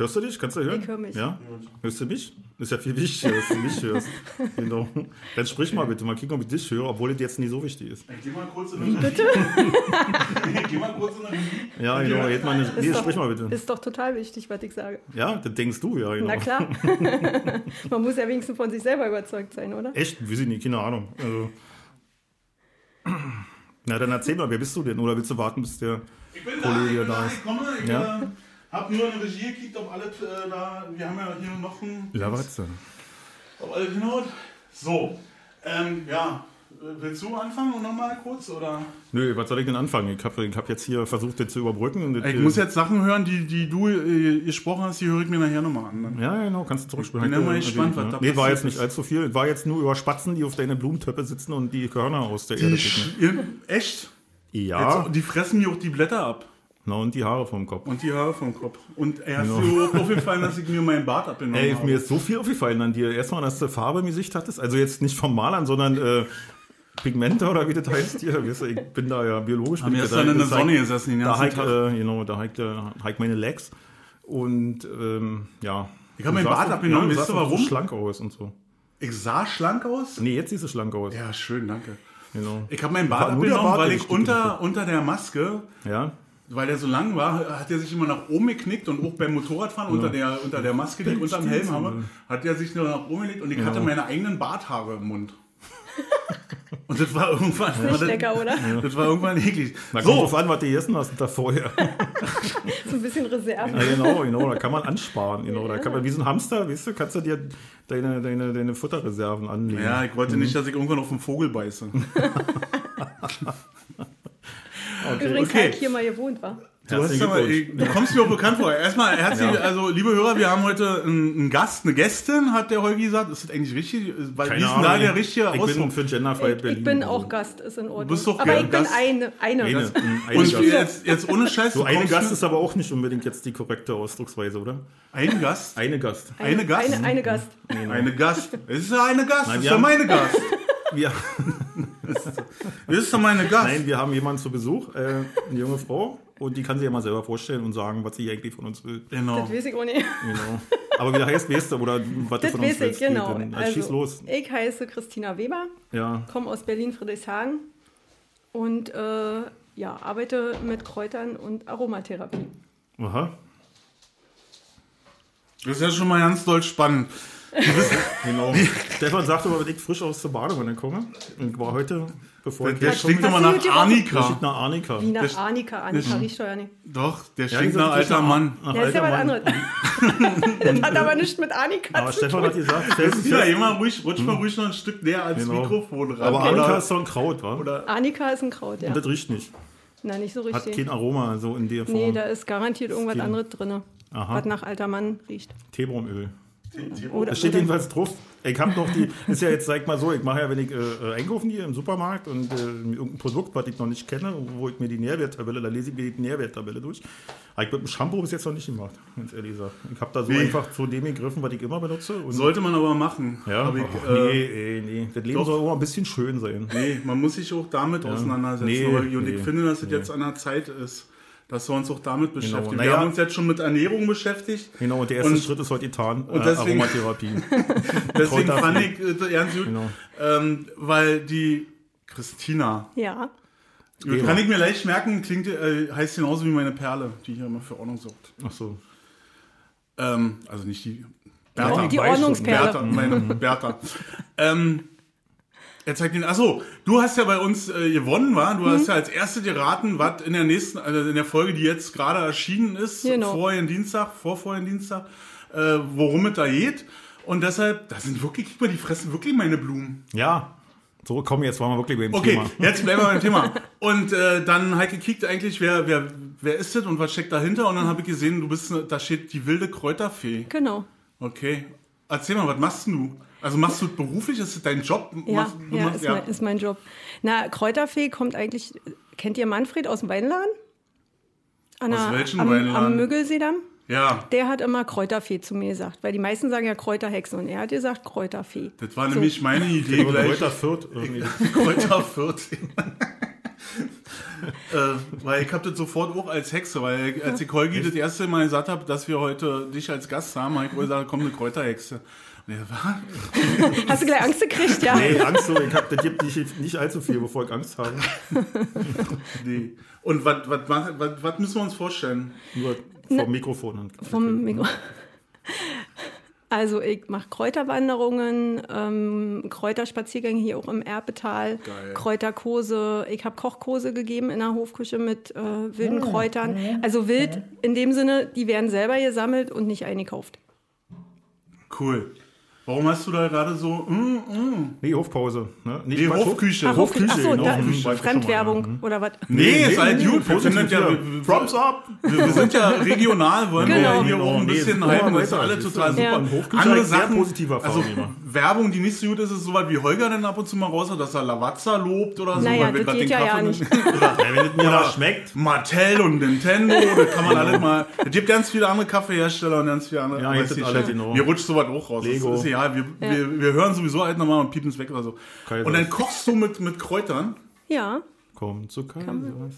Hörst du dich? Kannst du hören? Ich höre mich. Ja? Hörst du mich? Das ist ja viel wichtiger, dass du mich hörst. Genau. Dann sprich mal bitte, mal kicken, ob ich dich höre, obwohl das jetzt nicht so wichtig ist. Ich geh mal kurz in Wie bitte? geh mal kurz in eine Ja, genau. Jetzt mal eine, nee, doch, sprich mal bitte. Ist doch total wichtig, was ich sage. Ja, das denkst du, ja, genau. Na klar. Man muss ja wenigstens von sich selber überzeugt sein, oder? Echt? Weiß ich nicht, keine Ahnung. Also. Na, dann erzähl mal, wer bist du denn? Oder willst du warten, bis der Kollege da ist? Ich komme, ich ja? Hab nur in Regie gekickt, ob alle äh, da. Wir haben ja hier noch ein. Ja, warte. Ob alle genau. So. Ähm, ja. Willst du anfangen nochmal kurz? Oder? Nö, was soll ich denn anfangen? Ich habe ich hab jetzt hier versucht, das zu überbrücken. Und Ich muss jetzt Sachen hören, die, die du äh, gesprochen hast, die höre ich mir nachher nochmal an. Dann. Ja, genau, kannst du zurückspielen. Bin ja mal gespannt, was da Nee, war passiert jetzt nicht allzu viel. War jetzt nur über Spatzen, die auf deine Blumentöpfe sitzen und die Körner aus der Die Erde picken. echt? Ja, Jetzt, die fressen mir auch die Blätter ab. Na und die Haare vom Kopf. Und die Haare vom Kopf. Und er hat dir auch aufgefallen, dass ich mir meinen Bart abgenommen Ey, habe. mir ist so viel aufgefallen an dir. Erstmal, dass du Farbe im Gesicht hattest. Also jetzt nicht vom Malern, sondern äh, Pigmente oder wie das heißt hier. Weißt du, ich bin da ja biologisch. Haben bin wir ich gestern da- in der Sonne gesessen den Da ganzen halt, Tag. äh, genau, da äh, halt meine Legs. Und ähm, ja. Ich hab meinen Bart abgenommen, ja, weißt du auch so warum? schlank aus und so. Ich sah schlank aus? Nee, jetzt siehst du schlank aus. Ja, schön, danke. Genau. Ich habe meinen Bart abgenommen, Bart, weil ich unter, unter der Maske, Ja, weil der so lang war, hat er sich immer nach oben geknickt und auch beim Motorradfahren unter, der, unter der Maske, die ich unter dem Helm habe, hat er sich nur nach oben gelegt und ich hatte meine eigenen Barthaare im Mund. Und das war irgendwann. Nicht das, lecker, oder? das war irgendwann eklig. da kommt So, drauf an, was du gegessen hast da vorher. So ein bisschen Reserve. Ja, genau, genau, da kann man ansparen. Genau. Da kann man wie so ein Hamster, weißt du, kannst du dir deine, deine, deine Futterreserven anlegen. ja, ich wollte nicht, dass ich irgendwann auf einen Vogel beiße. Übrigens, okay. halt hier mal gewohnt, war. Du, Glückwunsch. du kommst mir auch bekannt vor. Erstmal herzlich, also liebe Hörer, wir haben heute einen, Gast, eine Gästin, hat der Holgi gesagt. Ist das eigentlich richtig? Weil, Keine ist da der richtige Ich bin Ausdruck? für genderfrei Ich, Berlin. ich bin auch Gast, ist in Ordnung. bist doch Aber ich bin Gast. eine. eine. Eine, eine Und Gast. jetzt, jetzt ohne Scheiß, So du eine Gast ist aber auch nicht unbedingt jetzt die korrekte Ausdrucksweise, oder? ein Gast? Eine Gast. Eine Gast? Eine, eine Gast. Eine Gast. Es ist ja eine Gast. Nein, das ist ja meine Gast. Wir, Das ist doch meine Gast. nein, wir haben jemanden zu Besuch, äh, eine junge Frau, und die kann sich ja mal selber vorstellen und sagen, was sie eigentlich von uns will. Genau. Das weiß ich auch nicht. Genau. Aber wie heißt, weißt du, oder was du Das von uns weiß ich, willst. genau. Dann, also, schieß los. ich heiße Christina Weber, Ja, komme aus Berlin-Friedrichshagen und äh, ja, arbeite mit Kräutern und Aromatherapie. aha. Das ist ja schon mal ganz doll spannend. Genau. Stefan sagte aber, wenn ich frisch aus der Badewanne komme, und war heute, bevor ich Der stinkt immer nach Arnika. steht nach Arnika. Wie nach Annika. Annika riecht doch ja nicht. Doch, der Ja, stinkt nach alter Mann. nach Ja, ist ja was anderes. das hat aber nichts mit Annika Aber zu Stefan tun. hat gesagt, stellst Ja, immer ruhig, rutsch mal ruhig noch ein Stück näher ans Genau. Mikrofon ran. aber Arnika ist so ein Kraut, wa? oder Annika ist ein Kraut, ja. Und das riecht nicht. Na, nicht so Hat richtig. kein Aroma so in der Form. Nee, da ist garantiert irgendwas anderes drin, Aha. was nach alter Mann riecht. Teebaumöl. Oder, Da steht jedenfalls drauf. Ich habe noch die, ist ja jetzt, sag ich mal so, ich mache ja, wenn ich äh, äh, einkaufen gehe im Supermarkt und äh, irgendein Produkt, was ich noch nicht kenne, wo ich mir die Nährwerttabelle, da lese ich mir die Nährwerttabelle durch. Habe ich mit dem Shampoo bis jetzt noch nicht gemacht, ganz ehrlich gesagt. Ich habe da so Nee. einfach zu dem gegriffen, was ich immer benutze. Und, sollte man aber machen. ja, Aber ich, ach, äh, nee, nee. Das Leben doch. soll auch ein bisschen schön sein. Nee, man muss sich auch damit auseinandersetzen. Nee, und ich nee, finde, dass es nee. jetzt an der Zeit ist, dass wir uns auch damit beschäftigen. Wir Naja. haben uns jetzt schon mit Ernährung beschäftigt. Genau, und der erste Und- Schritt ist heute getan, und äh, deswegen- Aromatherapie. Deswegen Kräuter- fand ich äh, ernst gut, Genau. ähm, weil die Christina, ja, gut, kann ich mir leicht merken, klingt, äh, heißt genauso wie meine Perle, die hier immer für Ordnung sorgt. Ach so. Ähm, also nicht die die, Bertha. die du, Ordnungsperle. Bertha, meine Bertha. ähm, er zeigt den. Achso, du hast ja bei uns äh, gewonnen, war? Du Mhm. hast ja als erste geraten, was in der nächsten, also in der Folge, die jetzt gerade erschienen ist, Genau. vorher Dienstag, vor vorher Dienstag, äh, worum es da geht. Und deshalb, da sind wirklich, guck mal, die fressen wirklich meine Blumen. Ja, so komm, jetzt waren wir wirklich beim Okay, Thema. jetzt bleiben wir beim Thema. Und äh, dann Heike gekickt eigentlich, wer, wer, wer ist das und was steckt dahinter? Und dann habe ich gesehen, du bist, da steht die wilde Kräuterfee. Genau. Okay. Erzähl mal, was machst denn du? Also machst du es beruflich? Ist das dein Job? Ja, Machst- du ja, machst- ist, Mein, ist mein Job. Na, Kräuterfee kommt eigentlich, kennt ihr Manfred aus dem Weinladen? An Aus welchem am, Weinladen? Am Müggelseedamm? ja, Der hat immer Kräuterfee zu mir gesagt, weil die meisten sagen ja Kräuterhexe und er hat gesagt Kräuterfee. das war So. nämlich meine Idee gleich. Kräuter Fürth irgendwie. Kräuter Fürth. äh, weil ich habe das sofort auch als Hexe, weil als ich Holgi das erste Mal gesagt habe, dass wir heute dich als Gast haben, habe ich gesagt, komm, eine Kräuterhexe. Und er war, Hast du gleich Angst gekriegt, ja? Nee, Angst so, ich hab, das gibt nicht, nicht allzu viel, bevor ich Angst habe. nee. Und was, was, mach- was, was müssen wir uns vorstellen? Nur vom Mikrofon. Und Vom Mikro. Also ich mache Kräuterwanderungen, ähm, Kräuterspaziergänge hier auch im Erbetal, Geil. Kräuterkurse. Ich habe Kochkurse gegeben in der Hofküche mit äh, wilden Kräutern. Also wild in dem Sinne, die werden selber gesammelt und nicht eingekauft. Cool. Warum hast du da gerade so, mm, mm. Nee, Hofpause. Ne? Nicht Nee, Quatsch, Hofküche. Ach, Hofküche. Ach so, genau. da, Hm, weiß ich Fremdwerbung mal, oder was? Nee, ist halt gut. Wir sind ja, Props up! wir, wir sind ja regional, wollen Genau. wir hier Genau, auch ein nee, bisschen ist halten. Das ist alle total super. Ja. Hofküche Andere Sachen, positive Erfahrungen also. Werbung, die nicht so gut ist, ist so was wie Holger dann ab und zu mal raus hat, dass er Lavazza lobt oder so. Naja, weil wir das geht den ja ja Kaffee nicht. Oder Ja, wenn es mir was schmeckt. Mattel und Nintendo, das kann man alles mal. Es gibt ganz viele andere Kaffeehersteller und ganz viele andere. Ja, aber jetzt ist sind nicht alle, schlimm. genau. Mir rutscht sowas auch raus. Lego. Das ist egal. Wir, Ja. wir, wir hören sowieso halt nochmal und piepen es weg oder so. Kaisers. Und dann kochst du mit, mit Kräutern. Ja. Komm zu Kaisers.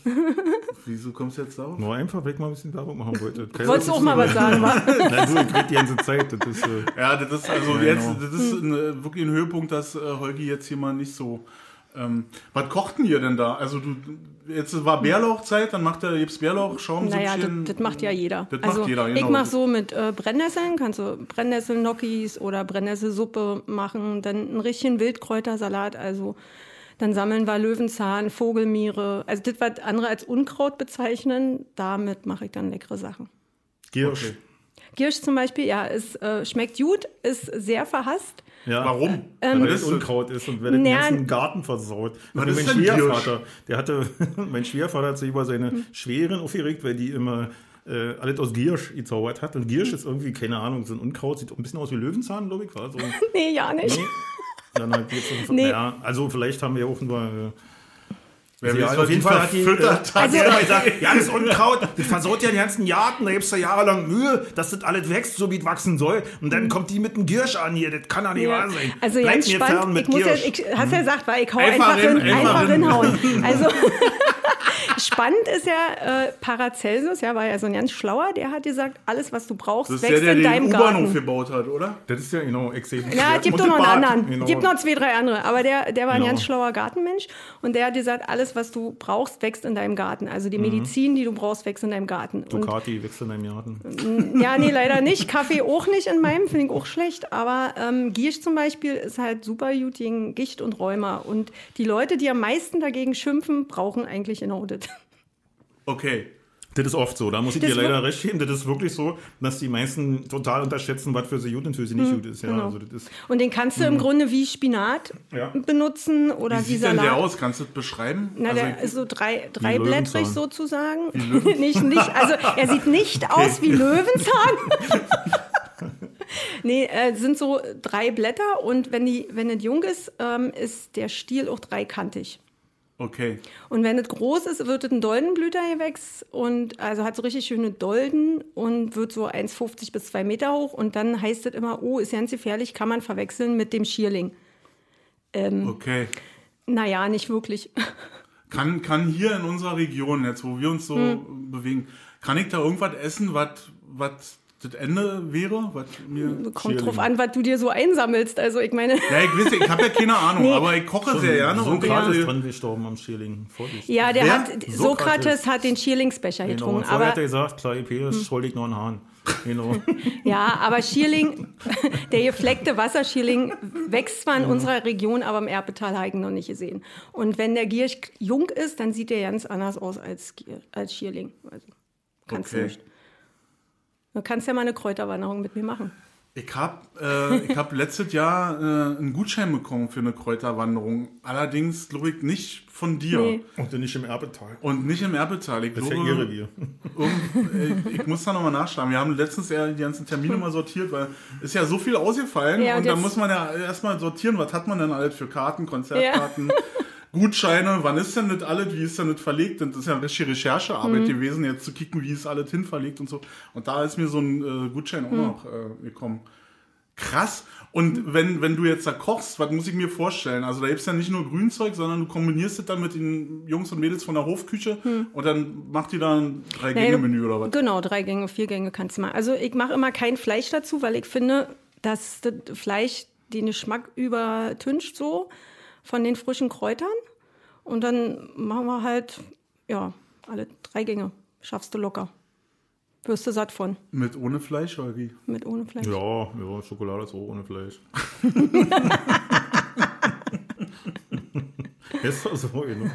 Wieso kommst du jetzt darauf? Nur einfach, weil ich mal ein bisschen Werbung machen wollte. Kaisers Wolltest du auch mal so- was sagen, wa? Nein, du, ich rede die ganze Zeit. Das ist, äh, Ja, das ist also Ja, jetzt, genau. das ist ein, äh, wirklich ein Höhepunkt, dass äh, Holgi jetzt hier mal nicht so. Ähm, was kochten ihr denn da? Also du, jetzt war Bärlauchzeit, dann macht er jetzt Bärlauch, Schaumsüppchen. Naja, das, das macht ja jeder. Das macht also jeder, genau. ich mache so mit äh, Brennnesseln, kannst du Brennnesseln-Gnocchis oder Brennnesselsuppe machen, dann einen richtigen Wildkräutersalat, also dann sammeln wir Löwenzahn, Vogelmiere, also das, was andere als Unkraut bezeichnen, damit mache ich dann leckere Sachen. Giersch. Okay. Giersch zum Beispiel, ja, es äh, schmeckt gut, ist sehr verhasst. Ja. Warum? Weil Was das Unkraut ist und wer den ganzen Garten versaut. Was ist mein denn Giersch? Schwiegervater, der hatte, mein Schwiegervater hat sich über seine Hm. Schweren aufgeregt, weil die immer äh, alles aus Giersch gezaubert hat. Und Giersch ist irgendwie, keine Ahnung, so ein Unkraut, sieht ein bisschen aus wie Löwenzahn, glaube ich. War so, Nee, ja nicht. nee. Dann halt um, Nee. ja, also vielleicht haben wir auch nur. Äh, Wer ja, weiß, auf jeden Fall hat die, äh, verfüttert die immer gesagt, ja, das Unkraut, das versaut ja den ganzen Garten, da gibt's ja jahrelang Mühe, dass das alles wächst, so wie es wachsen soll. Und dann kommt die mit dem Giersch an hier, das kann doch nicht Ja. wahr sein. Also Bleibt ganz mir spannend. fern mit ich muss ja, Giersch. ich hast ja gesagt, weil ich hau Einfach hin, einfach hinhauen. Also spannend ist ja äh, Paracelsus, ja, war ja so ein ganz schlauer, der hat gesagt, alles was du brauchst, Das ist der, wächst der in den deinem U-Bahnhof Garten. gebaut hat, oder? Das ist ja genau extrem. Ja, es gibt doch noch das einen anderen. genau. Es gibt noch zwei, drei andere. Aber der, der war ein Genau. ganz schlauer Gartenmensch. Und der hat gesagt, alles, was du brauchst, wächst in deinem Garten. Also Mhm. die Medizin, die du brauchst, wächst in deinem Garten. Und Ducati wächst in deinem Garten. Ja, nee, leider nicht. Kaffee auch nicht in meinem, finde ich auch schlecht. Aber ähm, Giersch zum Beispiel ist halt super gut gegen Gicht und Rheuma. Und die Leute, die am meisten dagegen schimpfen, brauchen eigentlich genau das. Okay. Das ist oft so, da muss ich Das dir leider recht geben. Das ist wirklich so, dass die meisten total unterschätzen, was für sie gut und für sie nicht gut ist. Ja, genau. also das ist Und den kannst du im Grunde wie Spinat Ja. benutzen oder Wie wie, sieht denn Salat. der aus? Kannst du das beschreiben? Na, Also der ist so drei, dreiblättrig sozusagen. nicht, nicht, also er sieht nicht aus wie Löwenzahn. nee, äh, sind so drei Blätter und wenn, die, wenn es jung ist, ähm, ist der Stiel auch dreikantig. Okay. Und wenn es groß ist, wird es ein Doldenblütergewächs und also hat so richtig schöne Dolden und wird so 1,50 bis 2 Meter hoch. Und dann heißt es immer, oh, ist ganz gefährlich, kann man verwechseln mit dem Schierling. Okay. Naja, nicht wirklich. Kann, kann hier in unserer Region, jetzt wo wir uns so Hm. bewegen, kann ich da irgendwas essen, was das Ende wäre? Was mir Kommt drauf an, was du dir so einsammelst. Also ich meine, ja, ich weiß, ich habe ja keine Ahnung, Nee. aber ich koche sehr gerne. Sokrates ich- dran gestorben am Schierling. Ja, der Wer? hat, Sokrates. Sokrates hat den Schierlingsbecher Genau, getrunken. und vorher hat er Aber, gesagt, klar, Penis, schuldig ich noch einen Hahn. Genau. ja, aber Schierling, der gefleckte Wasserschierling wächst zwar in unserer Region, aber im Erbetal habe ich ihn noch nicht gesehen. Und wenn der Giersch jung ist, dann sieht der ganz anders aus als, als Schierling. Also kannst du Okay. nicht. Du kannst ja mal eine Kräuterwanderung mit mir machen. Ich habe äh, ich hab letztes Jahr äh, einen Gutschein bekommen für eine Kräuterwanderung. Allerdings, glaube ich, nicht von dir. Nee. Und nicht im Erbetal. Und nicht im Erbetal. Ich Das ja glaube, Revier. irgend- äh, ich muss da nochmal nachschlagen. Wir haben letztens ja die ganzen Termine mal sortiert, weil ist ja so viel ausgefallen. Ja, und und da muss man ja erstmal sortieren, was hat man denn alles für Karten, Konzertkarten, Gutscheine, wann ist denn das alles, wie ist denn das verlegt? Und das ist ja eine richtige Recherchearbeit gewesen, jetzt zu kicken, wie ist alles hinverlegt und so. Und da ist mir so ein äh, Gutschein auch noch äh, gekommen. Krass. Und wenn, wenn du jetzt da kochst, was muss ich mir vorstellen? Also da gibt's ja nicht nur Grünzeug, sondern du kombinierst es dann mit den Jungs und Mädels von der Hofküche und dann macht die da ein Drei-Gänge-Menü oder was? Genau, drei Gänge, vier Gänge kannst du mal. Also ich mache immer kein Fleisch dazu, weil ich finde, dass das Fleisch den Geschmack übertüncht so von den frischen Kräutern. Und dann machen wir halt, ja, alle drei Gänge. Schaffst du locker. Wirst du satt von, Mit ohne Fleisch oder wie? mit ohne Fleisch. Ja, ja, Schokolade ist auch ohne Fleisch. ist doch so, genau.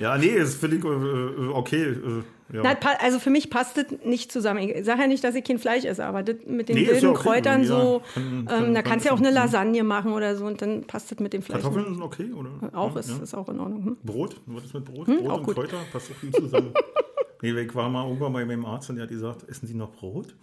Ja, nee, das finde ich äh, okay. Ja. Na, also für mich passt das nicht zusammen. Ich sage ja nicht, dass ich kein Fleisch esse, aber das mit den Nee, wilden ja okay. Kräutern Ja, so, kann- ähm, kann- da kann kannst du ja auch eine. Lasagne machen oder so und dann passt das mit dem Fleisch. Kartoffeln nicht. sind okay, oder? Auch ja, ist, ja. ist auch in Ordnung. Hm? Brot? Was ist mit Brot? Brot auch und gut. Kräuter? Passt doch viel zusammen. nee, ich war mal irgendwann bei meinem Arzt und der hat gesagt, essen Sie noch Brot?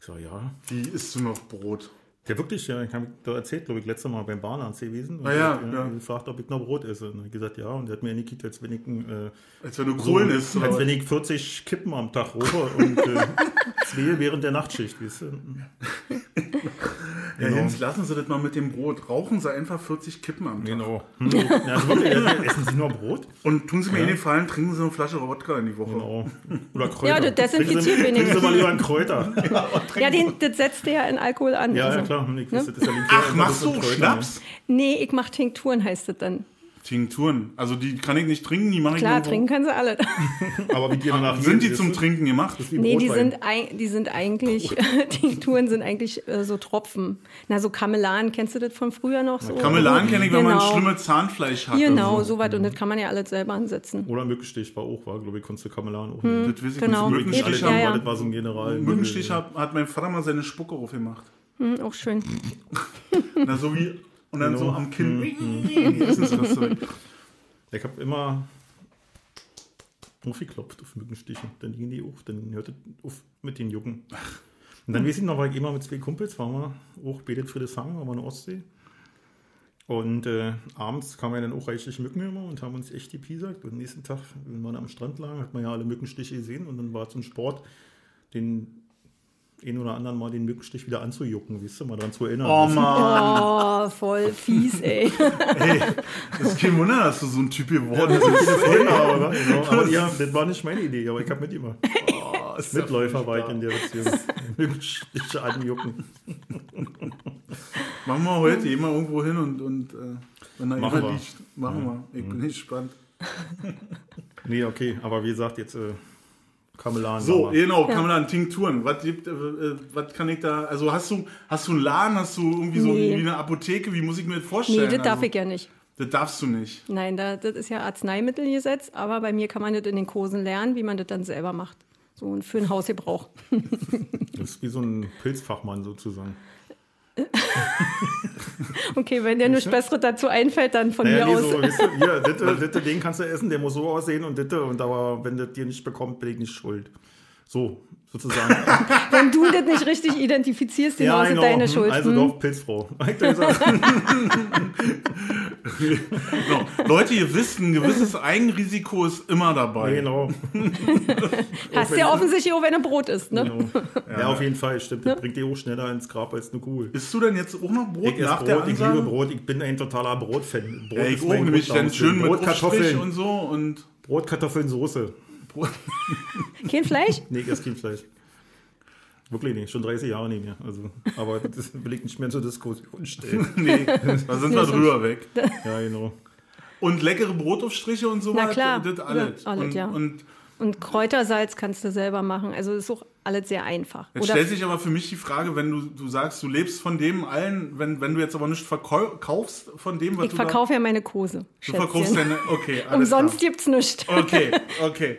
Ich so, ja. Wie isst du noch Brot? Ja, wirklich, ja. Ich habe da erzählt, glaube ich, letztes Mal beim Bahnarzt gewesen. Und Ah, ja, hat, ja. gefragt, ob ich noch Brot esse. Und er hat gesagt, ja. Und er hat mir angekickt, als wenn ich, äh, Als wenn du so, Kohlen isst. oder als wenn ich 40 Kippen am Tag rauche und äh, zwei während der Nachtschicht, weißt du? Ja, Genau. Jens, lassen Sie das mal mit dem Brot. Rauchen Sie einfach 40 Kippen am Tag. Genau. Hm. Ja, also wirklich, essen Sie nur Brot? Und tun Sie mir einen Gefallen, trinken Sie eine Flasche Wodka in die Woche. Genau. Oder Kräuter. Ja, das desinfiziert Sie- Trinken. Sie mal lieber einen Kräuter. Ja, den, das setzt ja in Alkohol an. Ja, also. ja, klar. Ich weiß, das ist ja Ach, machst du mit Kräutern, Schnaps? Nee, ich mach Tinkturen, heißt das dann. Tinkturen. Also die kann ich nicht trinken, die mache ich Klar, trinken können sie alle. Aber wie die danach Sind die zum? Trinken gemacht? Nee, die sind, die sind eigentlich, Tinkturen sind eigentlich äh, so Tropfen. Na, so Kamelan, kennst du das von früher noch? So? Kamelan kenne ich, wenn man Genau. schlimmes Zahnfleisch hat. Genau, Also. so was. Und das kann man ja alles selber ansetzen. Oder Mückenstich war auch, war, glaube ich, konntest du Kamelan auch. Hm. Das weiß ich Genau. nicht. Mückenstich Ja, haben, ja. war so ein General. Mückenstich hat, hat mein Vater mal seine Spucke aufgemacht. Hm, auch schön. Na, so wie, und dann so Genau. am Kinn. Essensreste weg. Ich habe immer aufgeklopft auf Mückenstiche. Dann gingen die auf, dann hörte auf mit den Jucken. Und dann weiß ich noch, weil ich immer mit zwei Kumpels waren wir auch betet für das Hang, waren wir in der Ostsee. Und äh, abends kamen ja dann auch reichlich Mücken immer und haben uns echt gepiesackt. Und am nächsten Tag, wenn wir am Strand lagen, hat man ja alle Mückenstiche gesehen. Und dann war es so ein Sport, den einen oder anderen mal den Mückenstich wieder anzujucken, weißt du, mal dran zu erinnern. Oh Mann. Oh, voll fies, ey. Ey, das ist kein Wunder, dass du so ein Typ geworden bist. Genau, aber, genau. aber ja, das war nicht meine Idee, aber ich habe mitgemacht. Oh, ist ja Mitläufer war ich in der Beziehung. Mückenstiche anjucken. Machen wir heute, wir irgendwo hin und, und äh, wenn da Machen wir. liegt, machen wir. Ich bin gespannt. Nee, okay, aber wie gesagt, jetzt äh, Kamelan. So, genau, dann Tinkturen. Was, gibt, äh, äh, was kann ich da, also hast du, hast du einen Laden, hast du irgendwie so Nee. wie eine Apotheke, wie muss ich mir das Nee, vorstellen? das darf also, ich ja nicht. Das darfst du nicht. Nein, da, das ist ja Arzneimittelgesetz, aber bei mir kann man das in den Kursen lernen, wie man das dann selber macht. So und für einen Hausgebrauch. Das ist wie so ein Pilzfachmann sozusagen. Okay, wenn dir nichts Besseres dazu einfällt, dann von Naja, mir nee, aus. so, weißt du, hier, ditte, ditte, den kannst du essen, der muss so aussehen und ditte, und aber wenn das dir nicht bekommt, bin ich nicht schuld. So, sozusagen. Wenn du das nicht richtig identifizierst, die Maus ist deine Schuld. Also Hm. doch, ich gesagt. Genau. Leute, ihr wisst, ein gewisses Eigenrisiko ist immer dabei. genau. Hast ja offensichtlich auch, wenn du Brot isst, ne? genau. Ja, auf jeden Fall, stimmt. Das bringt dir auch schneller ins Grab als eine Kugel. Isst du denn jetzt auch noch Brot Ich nach der Brot, ich Ansage? liebe Brot, ich bin ein totaler Brotfan. Brot Ja, ich ist auch, mein nämlich dann schön mit Brot, Aufstrich Kartoffeln, und so und Brot, Kartoffeln, Kein Fleisch? Nee, ich esse kein Fleisch. Wirklich nicht, schon 30 Jahre nicht mehr. Also, aber das will ich nicht mehr zur Diskussion stellen. nee, da sind wir drüber weg. Ja, genau. Und leckere Brotaufstriche und so Na klar. das alles. Ja, alles, und, ja. und Und Kräutersalz kannst du selber machen. Also ist auch alles sehr einfach. Jetzt Oder stellt sich aber für mich die Frage, wenn du, du sagst, du lebst von dem allen, wenn, wenn du jetzt aber nicht verkaufst von dem, was ich du verkaufe ja meine Kurse. da, du verkaufst Schätzchen. deine, okay, alles Umsonst klar. gibt's nichts. Okay, okay.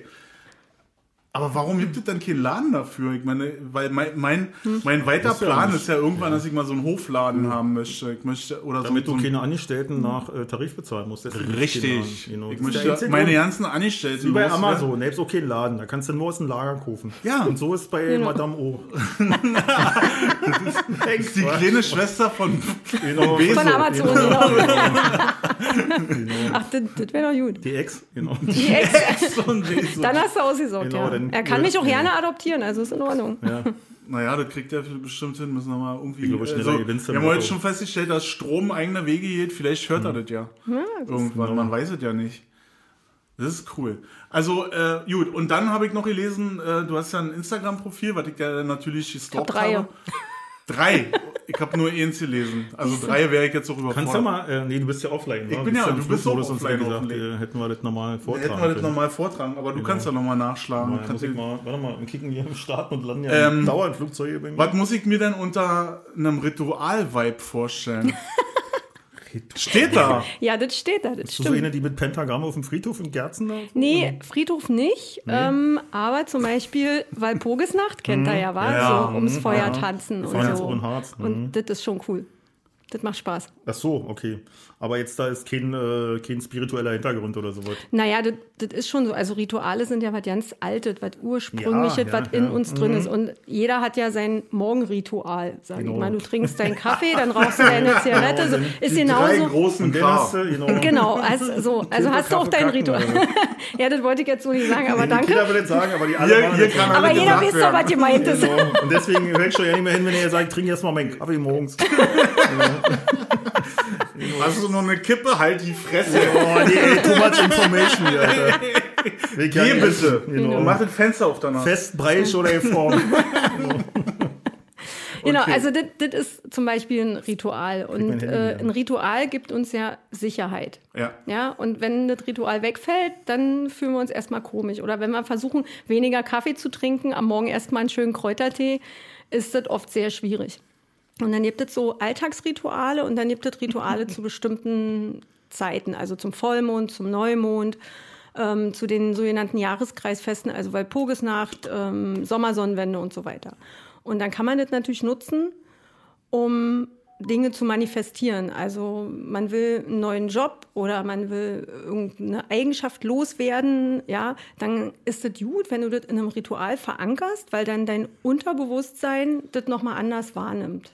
Aber warum gibt es dann keinen Laden dafür? Ich meine, weil mein, mein, Hm. mein weiter Ist ja Plan nicht- ist ja irgendwann, dass ich mal so einen Hofladen haben möchte. Ich möchte oder Damit so, du so keine Angestellten nach äh, Tarif bezahlen musst. Einen, richtig. Genau. Ich ist der möchte meine ganzen Angestellten Wie bei. Amazon, da gibt es auch keinen Laden. Da kannst du nur aus dem Lager kaufen. Ja. Und so ist bei Genau. Madame O. Das ist die kleine Schwester von Genau. Von Amazon, genau. Ach, das, das wäre doch gut. Die Ex, genau. Die Ex, Von Bezos. dann hast du ausgesorgt, Genau, ja. Dann- Er kann mich auch gerne adoptieren, also ist in Ordnung. Ja. Naja, das kriegt er bestimmt hin. Müssen wir mal irgendwie. Ich glaube, schneller also, gewinnst wir haben heute schon festgestellt, dass Strom eigene Wege geht. Vielleicht hört er das ja. Irgendwann. Man weiß es ja nicht. Das ist cool. Also, äh, gut. Und dann habe ich noch gelesen, äh, du hast ja ein Instagram-Profil, was ich ja natürlich gestalkt drei. habe. Drei. Ich habe nur eins gelesen. Also drei wäre ich jetzt auch überfordert. Kannst du mal, äh, nee, du bist ja offline. Ich wa? bin ja- du bist sonst offline gesagt, äh, hätten wir das normal vortragen Hätten wir das nochmal vortragen, aber du kannst ja nochmal nachschlagen. Kannst muss ich mal, warte mal, wir kicken hier im Start und landen ja Ähm, dauernd Flugzeuge bei mir. Was muss ich mir denn unter einem Ritual-Vibe vorstellen? Steht da. Ja, das steht da, das Bist du so stimmt. eine, die mit Pentagramm auf dem Friedhof in Gerzen da? Nee, Friedhof nicht, ähm, aber zum Beispiel Walpurgisnacht kennt er ja, war Ja, so ums mhm, Feuer ja. tanzen und Feuer so. und Harz, mhm. Und das ist schon cool. Das macht Spaß. Ach so, okay. Aber jetzt da ist kein, äh, kein spiritueller Hintergrund oder sowas. Naja, das, das ist schon so. Also Rituale sind ja was ganz Altes, was Ursprüngliches, Ja, ja, was in ja. Mhm. uns drin ist. Und jeder hat ja sein Morgenritual, sag Genau. ich mal. Du trinkst deinen Kaffee, dann rauchst du deine Zigarette. So, ist Die drei genauso. großen dann K. hast du, genau. Genau, also, so. also hast du auch dein kacken, Ritual. Ja, das wollte ich jetzt so nicht sagen, aber danke. Jeder will nicht sagen, aber die alle Hier, machen hier kann. Aber jeder weiß doch, was werden. gemeint ist. Genau. Und deswegen hört schon ja nicht mehr hin, wenn er sagt, trink erst mal meinen Kaffee morgens. Hast du noch eine Kippe? Halt die Fresse. Oh, nee, ey, too much information hier, Alter. Ich Geh bitte. Genau. Und mach das Fenster auf danach. Fest, Breich oder in Form. Genau, Okay. also das ist zum Beispiel ein Ritual. Und äh, ein Ritual gibt uns ja Sicherheit. Ja. Ja, und wenn das Ritual wegfällt, dann fühlen wir uns erstmal komisch. Oder wenn wir versuchen, weniger Kaffee zu trinken, am Morgen erstmal einen schönen Kräutertee, ist das oft sehr schwierig. Und dann gibt es so Alltagsrituale und dann gibt es Rituale zu bestimmten Zeiten, also zum Vollmond, zum Neumond, ähm, zu den sogenannten Jahreskreisfesten, also Walpurgisnacht, ähm, Sommersonnenwende und so weiter. Und dann kann man das natürlich nutzen, um Dinge zu manifestieren. Also man will einen neuen Job oder man will irgendeine Eigenschaft loswerden, ja, dann ist es gut, wenn du das in einem Ritual verankerst, weil dann dein Unterbewusstsein das nochmal anders wahrnimmt.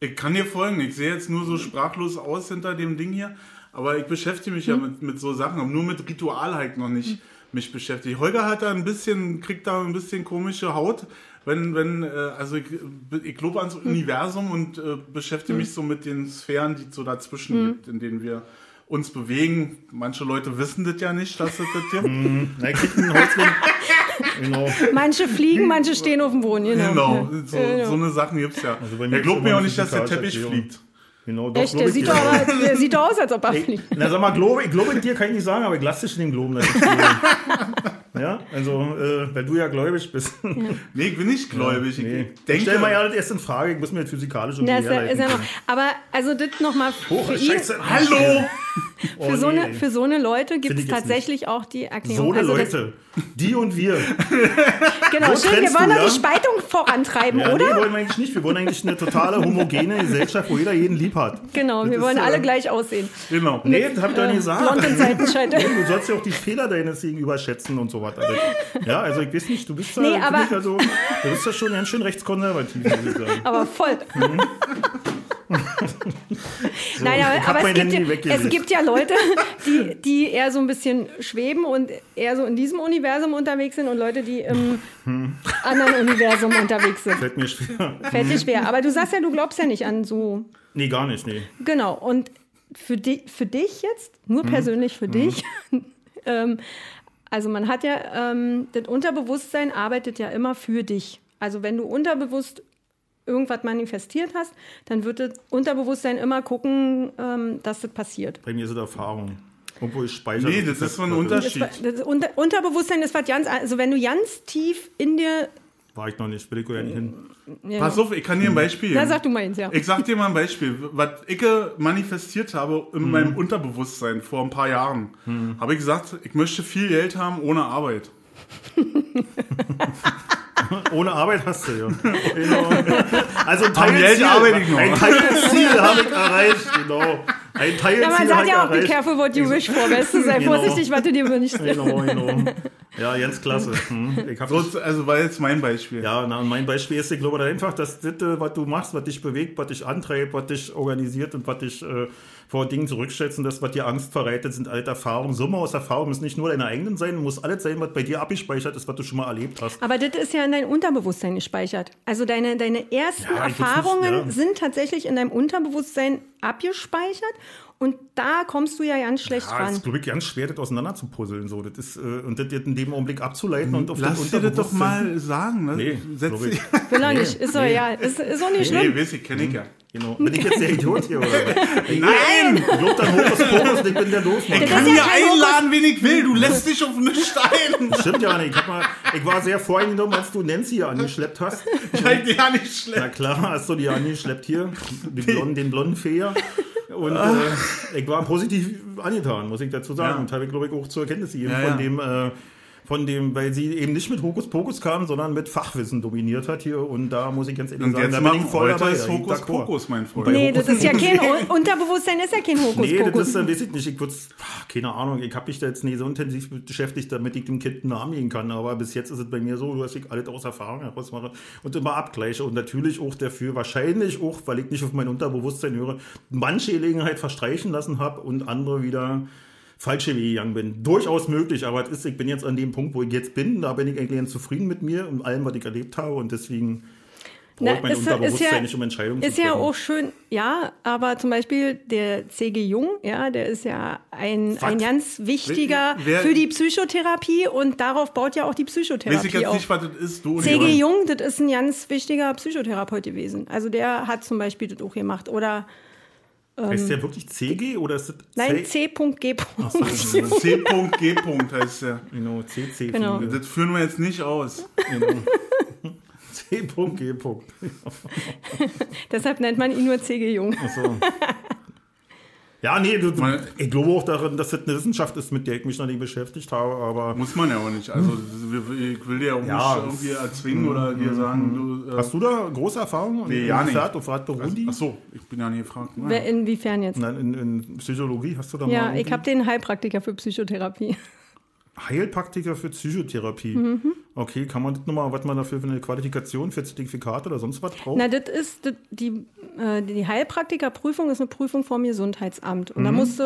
Ich kann dir folgen. Ich sehe jetzt nur so sprachlos aus hinter dem Ding hier. Aber ich beschäftige mich ja Hm. mit, mit so Sachen, aber nur mit Ritual halt noch nicht mich beschäftigt. Holger hat da ein bisschen, kriegt da ein bisschen komische Haut, wenn, wenn, äh, also ich, ich glaube ans Hm. Universum und äh, beschäftige mich so mit den Sphären, die es so dazwischen gibt, in denen wir uns bewegen. Manche Leute wissen das ja nicht, dass es das gibt. Na, einen Holzring. Genau. Manche fliegen, manche stehen auf dem Boden. Genau. Genau, so, Genau. so eine Sachen gibt es ja. Also er glaubt mir auch nicht, dass der Teppich fliegt. Genau, doch, Echt, der ich sieht, doch aber, der sieht doch aus, als ob er fliegt. Na, sag mal, glaube, ich glaube dir kann ich nicht sagen, aber ich lasse dich in dem ich glaube. ja, also, äh, weil du ja gläubig bist. Nee, ich bin nicht gläubig. Nee. Ich Ich denke, stell mal ja das erst in Frage, ich muss mir das physikalisch und Ja, ist ja, ist ja noch, aber also das nochmal. Hallo! Oh, für, so nee. eine, für so eine Leute gibt es tatsächlich auch die Erklärung. So eine also das- Leute. Die und wir. Genau, So schön, wir wollen doch ja? die Spaltung vorantreiben, Ja, nee, oder? wollen wir eigentlich nicht. Wir wollen eigentlich eine totale homogene Gesellschaft, wo jeder jeden lieb hat. Genau, Das wir ist, wollen alle äh, gleich aussehen. Genau. Nee, das hab ich doch nicht gesagt. Blond und Seitenscheitel. Du sollst ja auch die Fehler deines Gegenüber schätzen und so weiter. Ja, also ich weiß nicht, du bist da, Nee, aber- also, du bist ja schon ganz schön rechtskonservativ, muss ich sagen. Aber voll. Mhm. Nein, aber, aber es, gibt ja, es gibt ja Leute, die, die eher so ein bisschen schweben und eher so in diesem Universum unterwegs sind und Leute, die im anderen Universum unterwegs sind. Fällt mir schwer. Fällt dir schwer. Aber du sagst ja, du glaubst ja nicht an so. Nee, gar nicht, nee. Genau. Und für, di für dich jetzt, nur Mhm. persönlich für dich, ähm, also man hat ja, ähm, das Unterbewusstsein arbeitet ja immer für dich. Also wenn du unterbewusst irgendwas manifestiert hast, dann wird das Unterbewusstsein immer gucken, ähm, dass das passiert. Bei mir ist es Erfahrung. Obwohl ich speichere. Nee, das ist so ein Das, Unterschied. war- das Unter Unterbewusstsein ist was ganz, also wenn du ganz tief in dir, War ich noch nicht, will ich ja nicht hin. ja, Pass auf, ich kann dir ein Beispiel geben. sag du mal eins, ja. Ich sag dir mal ein Beispiel. Was ich manifestiert habe in meinem Unterbewusstsein vor ein paar Jahren, habe ich gesagt, ich möchte viel Geld haben ohne Arbeit. Ohne Arbeit hast du ja. Genau. Also ein Am Geld Teilziel, arbeite ich noch. ein Teilziel habe ich erreicht, genau. Ein Teilziel Ja, man habe sagt ja auch, be erreicht. careful what you wish for, weißt du, sei Genau. vorsichtig, was du dir wünschst. Genau, genau. Ja, ganz klasse. Hm. So, also war jetzt mein Beispiel. Ja, na, und mein Beispiel ist, ich glaube einfach, dass das, was du machst, was dich bewegt, was dich antreibt, was dich organisiert und was dich äh, vor Dingen zurückstellst und das, was dir Angst verreitet, sind alte Erfahrungen. Summe aus Erfahrungen müssen nicht nur deine eigenen sein, muss alles sein, was bei dir abgespeichert ist, was du schon mal erlebt hast. Aber das ist ja in dein Unterbewusstsein gespeichert. Also deine, deine ersten Ja, Erfahrungen nicht, ja. sind tatsächlich in deinem Unterbewusstsein abgespeichert und da kommst du ja ganz schlecht Ja, es ran. ist, glaube ich, ganz schwer, das auseinander zu puzzeln. So. Das ist, äh, und das jetzt in dem Augenblick abzuleiten und auf Lass das dir das doch mal sagen. Ne? Nee, Setz ich. dich. Will er nicht, ist doch egal. Ist, ist auch nicht Nee, schlimm. weiß ich, kenne ich ja. Genau. Bin ich jetzt der Idiot hier? Oder? Nein! Ich glaube dann Hokus Pokus und ich bin der Doof. Ich Das kann ja kein einladen, wen ich will. Du lässt dich auf nichts ein. Stimmt ja nicht. Ich, hab mal, ich war sehr voreingenommen, als du Nancy hier angeschleppt hast. Ich halte ja nicht schlecht. Na klar, hast du die angeschleppt hier, die blonden, den blonden Fee. und äh, ich war positiv angetan, muss ich dazu sagen. Ja. Und habe ich, glaube ich, auch zur Erkenntnis gegeben Ja, von ja. dem, äh, von dem, weil sie eben nicht mit Hokuspokus kam, sondern mit Fachwissen dominiert hat hier. Und da muss ich ganz ehrlich Und sagen, jetzt da bin ich voll dabei. ist da bin ich Hokus d'accord. Pokus, mein Freund. Nee, das ist ja kein Hokuspokus- Un- Unterbewusstsein ist ja kein Nee, das Hokuspokus. ist, weiß ich nicht. Ich würde keine Ahnung, ich habe mich da jetzt nie so intensiv beschäftigt, damit ich dem Kind einen Namen geben kann. Aber bis jetzt ist es bei mir so, dass ich alles aus Erfahrung heraus mache und immer abgleiche. Und natürlich auch dafür, wahrscheinlich auch, weil ich nicht auf mein Unterbewusstsein höre, manche Gelegenheit verstreichen lassen habe und andere wieder falsche Wege gegangen bin. Durchaus möglich, aber es ist, ich bin jetzt an dem Punkt, wo ich jetzt bin, da bin ich eigentlich ganz zufrieden mit mir und allem, was ich erlebt habe und deswegen ich mein ist- ist Unterbewusstsein ja- nicht, um Entscheidungen Ist zu ja auch schön, ja, aber zum Beispiel der C.G. Jung, ja, der ist ja ein, Was? ein ganz wichtiger Wer- für die Psychotherapie und darauf baut ja auch die Weiß ich Psychotherapie jetzt auf. nicht, was das ist, du C.G. Jung, das ist ein ganz wichtiger Psychotherapeut gewesen. Also der hat zum Beispiel das auch gemacht. Oder, Heißt der wirklich CG oder ist das nein? C.G. C.G. heißt der. Genau, CC. Genau. Das führen wir jetzt nicht aus. C.G. Deshalb nennt man ihn nur C.G. Jung. Achso. Ja, nee, du, Meine- ich glaube auch daran, dass das eine Wissenschaft ist, mit der ich mich noch nie beschäftigt habe, aber Muss man ja auch nicht. Also ich will dir ja auch Ja. nicht irgendwie erzwingen oder dir sagen, du. Äh, hast du da große Erfahrungen? Nee, ja nicht. Auf was beruhen die? ach so, ich bin ja nie gefragt. Nein. Inwiefern jetzt? Nein, in, in Psychologie hast du da Ja, mal ich irgendwie- habe den Heilpraktiker für Psychotherapie. Heilpraktiker für Psychotherapie. Mhm. Okay, kann man das nochmal, was man dafür für eine Qualifikation, für Zertifikat oder sonst was braucht? Na, das ist das, die, äh, die Heilpraktikerprüfung ist eine Prüfung vom Gesundheitsamt. Und da Mhm. musst du,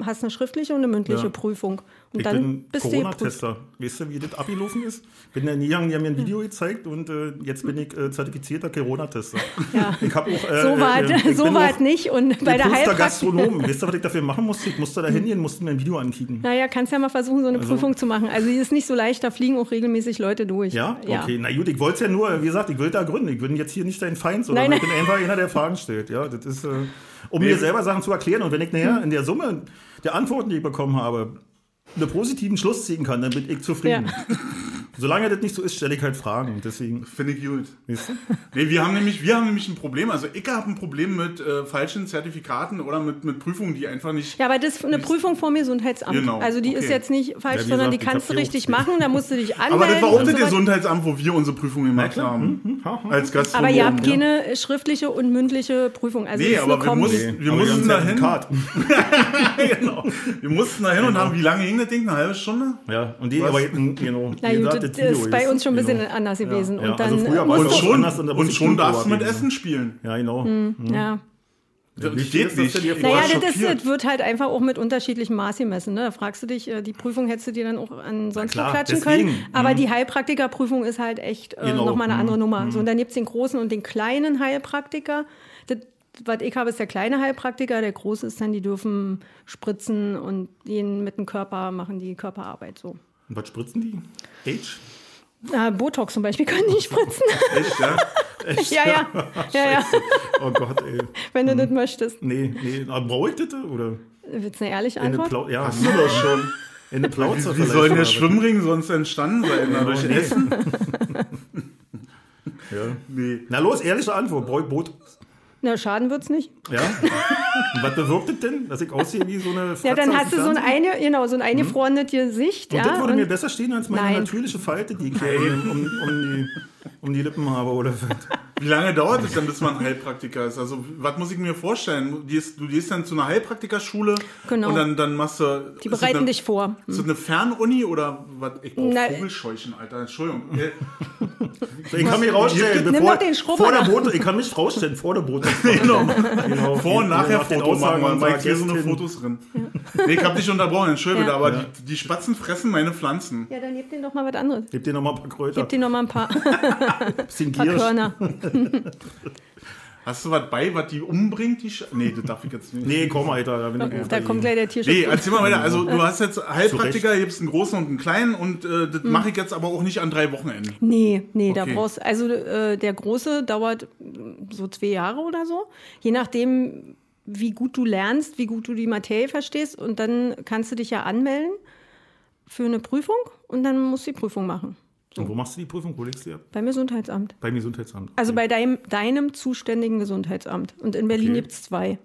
äh, hast eine schriftliche und eine mündliche Ja. Prüfung. Und ich dann bin. Corona-Tester. Weißt du, wie das abgelaufen ist? Bin ja nie gegangen, die haben mir ein Video gezeigt und äh, jetzt bin ich äh, zertifizierter Corona-Tester. Ja. Ich habe auch. Äh, So war äh, so es nicht. Und bei der Heilpraktiker. Gastronom. Weißt du, was ich dafür machen musste? Ich musste da hingehen, musste mir ein Video ankicken. Naja, kannst ja mal versuchen, so eine Prüfung zu machen. Also die ist nicht so leicht, da fliegen auch regelmäßig Leute durch. Ja? Okay, na gut, ich wollte es ja nur, wie gesagt, ich will da gründen. Ich bin jetzt hier nicht dein Feind, sondern Nein, ich bin einfach einer, der Fragen stellt. Ja, das ist, äh, um mir selber Sachen zu erklären. Und wenn ich nachher in der Summe der Antworten, die ich bekommen habe, einen positiven Schluss ziehen kann, dann bin ich zufrieden. Solange das nicht so ist, stelle ich halt Fragen. Deswegen, Finde ich gut. weißt du? Nee, wir haben nämlich, wir haben nämlich ein Problem. Also ich habe ein Problem mit äh, falschen Zertifikaten oder mit, mit Prüfungen, die einfach nicht. Ja, aber das ist eine Prüfung vom Gesundheitsamt. Genau, Also die ist okay. jetzt nicht falsch, Ja, wie sondern die gesagt, ich kannst du die richtig machen. Da musst du dich anmelden. Aber das war auch das so. Gesundheitsamt, wo wir unsere Prüfung gemacht klar. haben. ha, ha. Als Gastronom. Aber ihr habt ja. keine schriftliche und mündliche Prüfung. Also Nee, ist aber wir Kombi. mussten- Wir Aber mussten haben dahin. Genau. Wir mussten da hin und haben, wie lange ging das Ding? Eine halbe Stunde? Ja, und die, Was? aber genau, Na gut, das Video ist bei uns schon ein bisschen genau. anders gewesen. Ja, Und also dann früher war musst es Und schon, anders und schon darfst du mit Essen spielen. Ja, genau. ja. Das Wichtig geht ist, dass nicht. war Naja, das, ist, das wird halt einfach auch mit unterschiedlichem Maß gemessen. Ne? Da fragst du dich, äh, die Prüfung hättest du dir dann auch an sonst klar, klatschen deswegen. können. Aber die Heilpraktikerprüfung ist halt echt äh, Genau, nochmal eine mhm, andere Nummer. So, und dann gibt es den großen und den kleinen Heilpraktiker. Das, was ich habe, ist der kleine Heilpraktiker. Der große ist dann, die dürfen spritzen und den mit dem Körper machen die Körperarbeit so. Und was spritzen die? Age? Äh, Botox zum Beispiel können die spritzen. Echt, ja? Echt? ja, ja. ja, ja. Oh Gott, ey. Wenn du das möchtest. Nee, nee. Brauche ich das? Oder? Willst du eine ehrliche eine Antwort? Plau ja, Hast du doch schon. in eine Plauze Wie, soll denn der? Schwimmring sonst entstanden sein? Na, durch. Essen? Ja. Nee. Na los, ehrliche Antwort. Brauche ich Botox? Na, schaden wird's nicht. Ja? Und was bewirkt das denn? Dass ich aussehe wie so eine Fratze Ja, dann hast du so ein, eine, genau, so ein eingefrorenes Gesicht. Und ja, das würde und- mir besser stehen als meine Nein. natürliche Falte, die ich hier um, um, die, um die Lippen habe. Oder was. Wie lange dauert es denn, bis man Heilpraktiker ist? Also, was muss ich mir vorstellen? Du gehst, du gehst dann zu einer Heilpraktikerschule Genau. und dann, dann machst du. Die ist das bereiten eine, dich vor. Ist das eine Fernuni oder was? Ich brauche Vogelscheuchen, Alter. Entschuldigung. Ich kann mich rausstellen, Nimm bevor, doch den vor der. Boot, ich kann mich rausstellen vor der Boot. genau. Genau. Vor- und nachher Nach den Foto machen, weil Mike hier so eine. Fotos drin. Nee, ich hab dich unterbrochen, entschuldige, Ja. aber die, die Spatzen fressen meine Pflanzen. Ja, dann gib denen doch mal was anderes. Gib dir nochmal ein paar Kräuter. Gib denen noch mal ein paar, bisschen. Körner. Hast du was bei, was die umbringt? Die Sch nee, das darf ich jetzt nicht. Nee, komm, Alter. Da bin ich Da kommt gleich der Tierschutz. Nee, erzähl mal weiter. Also, du hast jetzt Heilpraktiker, gibst einen großen und einen kleinen und äh, das mache ich jetzt aber auch nicht an drei Wochenenden. Nee, nee, da Okay. brauchst also äh, der große dauert so zwei Jahre oder so. Je nachdem, wie gut du lernst, wie gut du die Materie verstehst. Und dann kannst du dich ja anmelden für eine Prüfung und dann musst du die Prüfung machen. Und wo machst du die Prüfung? Wo legst du die ab? Beim Gesundheitsamt. Beim Gesundheitsamt. Also bei deinem, deinem zuständigen Gesundheitsamt. Und in Berlin Okay. gibt es zwei.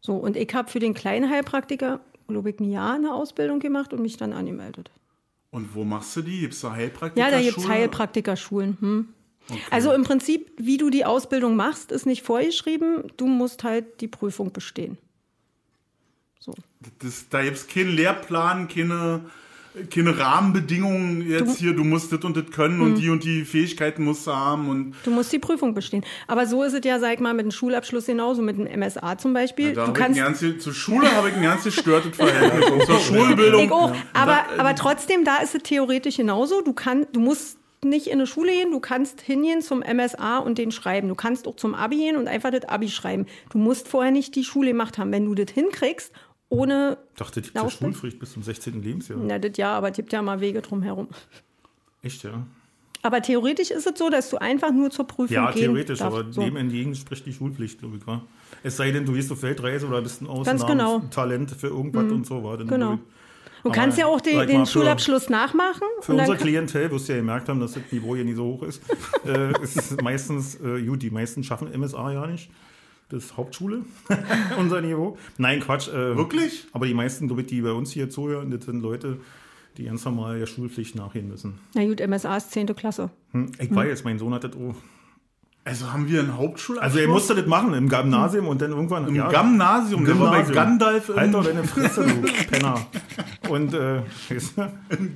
So, und ich habe für den kleinen Heilpraktiker, glaube ich, ein Jahr eine Ausbildung gemacht und mich dann angemeldet. Und wo machst du die? Gibt es da Heilpraktiker? Ja, da gibt es Heilpraktikerschulen. Hm. Also im Prinzip, wie du die Ausbildung machst, ist nicht vorgeschrieben. Du musst halt die Prüfung bestehen. So. Das, da gibt es keinen Lehrplan, keine, keine Rahmenbedingungen jetzt hier, du musst das und das können und die und die Fähigkeiten musst du haben. Und Du musst die Prüfung bestehen. Aber so ist es ja, sag ich mal, mit dem Schulabschluss genauso, mit dem MSA zum Beispiel. da du kannst, ein ganz, zur Schule habe ich ein ganz gestörtes Verhältnis. Zur Schulbildung. ich auch. Aber, aber trotzdem, da ist es theoretisch genauso. Du, kann, du musst nicht in eine Schule gehen, du kannst hingehen zum MSA und den schreiben. Du kannst auch zum Abi gehen und einfach das Abi schreiben. Du musst vorher nicht die Schule gemacht haben. Wenn du das hinkriegst, ohne. Ich dachte, die gibt ja? Schulpflicht bis zum 16. Lebensjahr. Na, das ja, aber es gibt ja mal Wege drumherum. Echt, ja? Aber theoretisch ist es so, dass du einfach nur zur Prüfung Ja, gehen theoretisch, darfst. aber so. dem entgegen spricht die Schulpflicht, glaube ich, wa? Es sei denn, du gehst auf Weltreise oder bist ein Ganz genau. Talent für irgendwas und so war. Genau. Du Aber kannst ja auch den, den mal, für- Schulabschluss nachmachen. Für unser Klientel, wirst du ja gemerkt haben, dass das Niveau hier nicht so hoch ist, äh, ist meistens, äh, gut, die meisten schaffen MSA ja nicht. Das ist Hauptschule, unser Niveau. Nein, Quatsch. Äh, Wirklich? Aber die meisten, glaub ich, die bei uns hier zuhören, das sind Leute, die ganz normal der Schulpflicht nachgehen müssen. Na gut, MSA ist 10. Klasse. Hm, ich weiß, mein Sohn hat das auch. Also haben wir einen Hauptschulabschluss? Also er musste das machen im Gymnasium und dann irgendwann Im ja, Gymnasium, der war bei Gymnasium. Gandalf im Alter, deine Fresse, du Penner. Und äh, weißt du,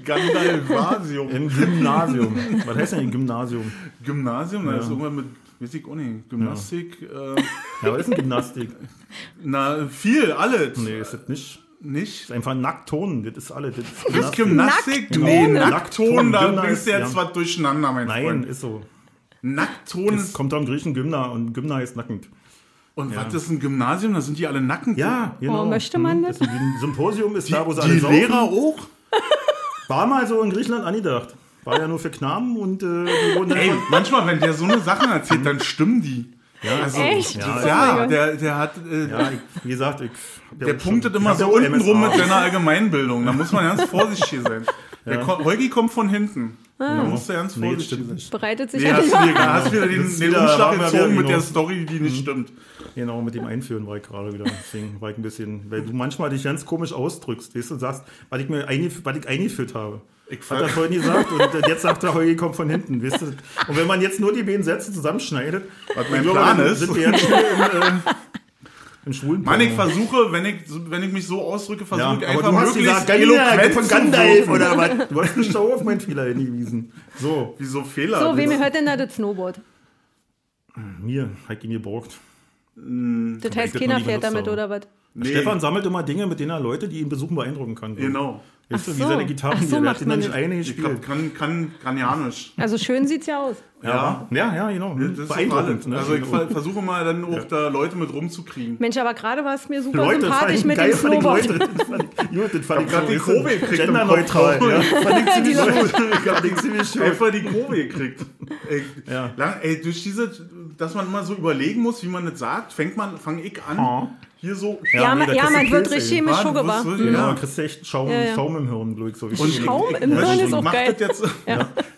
Gandalvasium. im Gymnasium. Was heißt denn Gymnasium? Gymnasium, da ist irgendwann mit, auch nicht, Gymnastik, äh, Ja, was ist denn Gymnastik? na, viel, alles. Nee, ist das nicht. Nicht? ist einfach Nacktton, das ist alles. Das ist Das Gymnastik. Gymnastik? Nacktton? Nee, Nacktton, da bringst du jetzt ja. was durcheinander, mein Nein, Freund. ist so. Nacktton Es ist. kommt am Griechen Gymna und Gymna heißt nackend. Und was ist ein Gymnasium? Da sind die alle nackend. Ja, genau. möchte man Hm, das? ist ein Symposium ist Die, da, wo sie die alle saufen. Lehrer auch? War mal so in Griechenland angedacht. War ja nur für Knaben und äh, die wurden dann Ey, von- manchmal, wenn der so eine Sachen erzählt, dann stimmen die. ja, also, Echt? Ja, Ja, der, der hat. Äh, ja ich, wie gesagt, ich. Der punktet immer so unten rum mit seiner Allgemeinbildung. Da muss man ganz vorsichtig sein. Der Holgi kommt von hinten. Da musst du ganz Nee, vorsichtig stimmt sein. Bereitet sich Nee, ja hast wieder, hast wieder den, den wieder- Umschlag gezogen wieder mit der genau. Story, die nicht stimmt. Genau, mit dem Einführen war ich gerade wieder. Deswegen war ich ein bisschen, weil du manchmal dich ganz komisch ausdrückst, weißt du, sagst, was ich mir eingef was ich eingeführt habe. Ich Hat er vorhin gesagt und jetzt sagt er, Holgi kommt von hinten, weißt du. Und wenn man jetzt nur die beiden Sätze zusammenschneidet, Was mein glaube, Plan dann ist. sind wir jetzt schon im, äh, im schwulen Mann, ich versuche, wenn ich, wenn ich mich so ausdrücke, versuche ja, ich aber einfach du hast möglichst gesagt, eloquent von Gandalf oder was? Du hast mich da auf meinen Fehler hingewiesen. So, Wieso Fehler? So, wem Das- hört denn da das Snowboard? mir, hat ihn geborgt. Das ich heißt, das keiner fährt damit, oder was? Nee, Stefan sammelt immer Dinge, mit denen er Leute, die ihn besuchen, beeindrucken kann. Genau. Weißt du, Ach wie so. seine Gitarren, Ach so der macht hat man nicht eine Ich gespielt. kann, kann, kann ja nicht. Also schön sieht's ja aus. Ja, ja, ja, genau. Das ist Beeindruckend. Ne? Also ich ver versuche mal dann auch da Leute mit rumzukriegen. Mensch, aber gerade war es mir super Leute, sympathisch ich mit geil, dem ich Snowboard. Leute. Das fand ich, gut, das fand ich grad so, die Kurve gekriegt Genderneutral, Kopf. ja. Fand ich ziemlich gut. Fand ich ziemlich schön. Einfach die Kurve gekriegt. Ey, Ja. lang, ey, durch diese, dass man immer so überlegen muss, wie man das sagt, fängt man, fange ich an, Oh. Hier so. Ja, nee, man, ja man wird richtig chemisch du- Mhm. Genau, Ja. da kriegst du echt Schaum, Ja, ja. Schaum im Hirn, glaube ich. So wie Und Schaum ich, im ich, Hirn ich, ist auch mach geil. Das jetzt,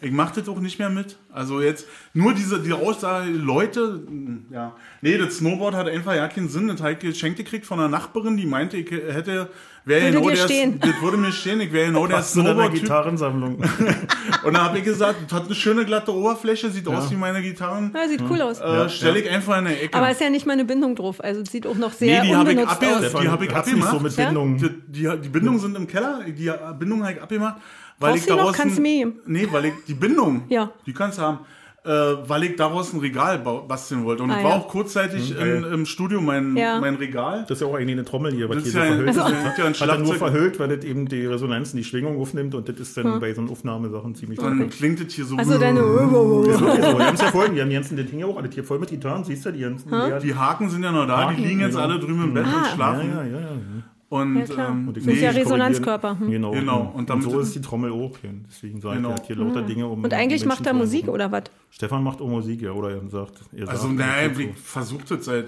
Ich mache das auch nicht mehr mit. Also jetzt nur diese die Aussage, Leute, ja. Nee, das Snowboard hat einfach ja keinen Sinn. Das habe ich geschenkt gekriegt von einer Nachbarin, die meinte, ich hätte, wäre Würde genau stehen. das würde mir stehen, ich wäre genau der Snowboard-Typ. Gitarrensammlung. Und dann habe ich gesagt, das hat eine schöne glatte Oberfläche, sieht aus wie meine Gitarren. Ja, sieht cool aus. Äh, Stelle ich einfach in der Ecke. Aber ist ja nicht mal eine Bindung drauf. Also es sieht auch noch sehr Nee, die hab ich unbenutzt aus. Die hab ich nicht so abgemacht. mit Ja? Bindungen. Die, die, die Bindungen sind im Keller, die Bindung habe ich abgemacht. Weil Brauchst ich du die noch? Kannst du mir geben? Nee, weil ich die Bindung, Ja. die kannst du haben. Äh, weil ich daraus ein Regal basteln wollte. Und Ah, ich war ja. auch kurzzeitig geil. in, im Studio mein, Ja. mein Regal. Das ist ja auch eigentlich eine Trommel hier, was Das hier so ja- verhüllt das ist. ist ja ein Hat er nur verhüllt, weil das eben die Resonanzen, die Schwingung aufnimmt und das ist dann bei so Aufnahmesachen ziemlich Dann klingt das hier so. Also deine. So, wir haben es ja vorhin, wir haben die ganzen, das Ding ja auch alles hier voll mit Gitarren, siehst du, die ganzen. Die die Haken sind ja noch da, Haken, die liegen jetzt genau. alle drüben im Bett und Ah. ja, schlafen. ja, ja, ja. Und, Ja, klar. ähm, Und die Das ist ja Resonanzkörper, hm. Genau. Genau. Und, Und so ist die Trommel auch. Deswegen sage Genau. er hat hier lauter Dinge um. Und eigentlich macht er Musik oder was? Stefan macht auch Musik, ja, oder er sagt. Er Also, sagt, naja, tut ich versuche das seit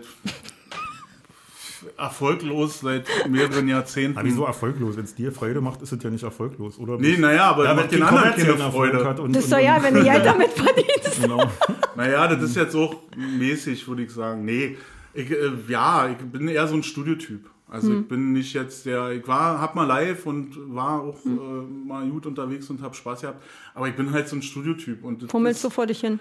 erfolglos seit mehreren Jahrzehnten. Aber wieso erfolglos? Wenn es dir Freude macht, ist es ja nicht erfolglos, oder? Nee, naja, aber ja, macht die den anderen keine Freude. hat und, Das ist doch ja, wenn du Geld damit verdienst. Genau. Naja, das ist jetzt auch mäßig, würde ich sagen. Nee, Ich, äh, ja, ich bin eher so ein Studiotyp. Also Hm. ich bin nicht jetzt der, ich war, hab mal live und war auch Hm. äh, mal gut unterwegs und hab Spaß gehabt. Aber ich bin halt so ein Studiotyp. Und ist- du vor dich hin?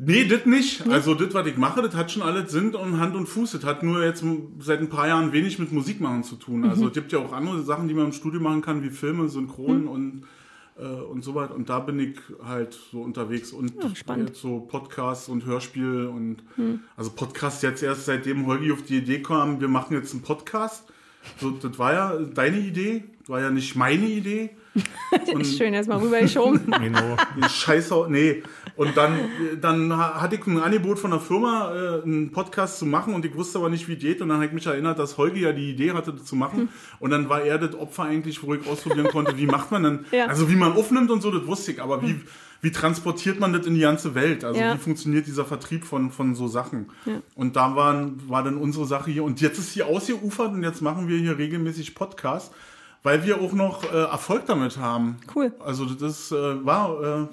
Nee, das nicht. Also das, was ich mache, das hat schon alles Sinn und Hand und Fuß. Das hat nur jetzt seit ein paar Jahren wenig mit Musik machen zu tun. Also es gibt ja auch andere Sachen, die man im Studio machen kann, wie Filme, Synchron und äh, und so weiter. Und da bin ich halt so unterwegs und spannend. jetzt so Podcasts und Hörspiel und also Podcast jetzt erst seitdem Holgi auf die Idee kam, wir machen jetzt einen Podcast. So, das war ja deine Idee, war ja nicht meine Idee. Schön erstmal rübergeschoben. Genau. Die Scheiße, nee. Und dann, dann hatte ich ein Angebot von der Firma, äh, einen Podcast zu machen und ich wusste aber nicht, wie geht. Und dann habe ich mich erinnert, dass Holgi ja die Idee hatte, das zu machen. Und dann war er das Opfer eigentlich, wo ich ausprobieren konnte, wie macht man denn, Ja. also wie man aufnimmt und so, das wusste ich. Aber wie, wie transportiert man das in die ganze Welt? Also Ja. wie funktioniert dieser Vertrieb von, von so Sachen? Ja. Und da waren, war dann unsere Sache hier. Und jetzt ist hier ausgeufert und jetzt machen wir hier regelmäßig Podcasts, weil wir auch noch äh, Erfolg damit haben. Cool. Also das äh, war, äh,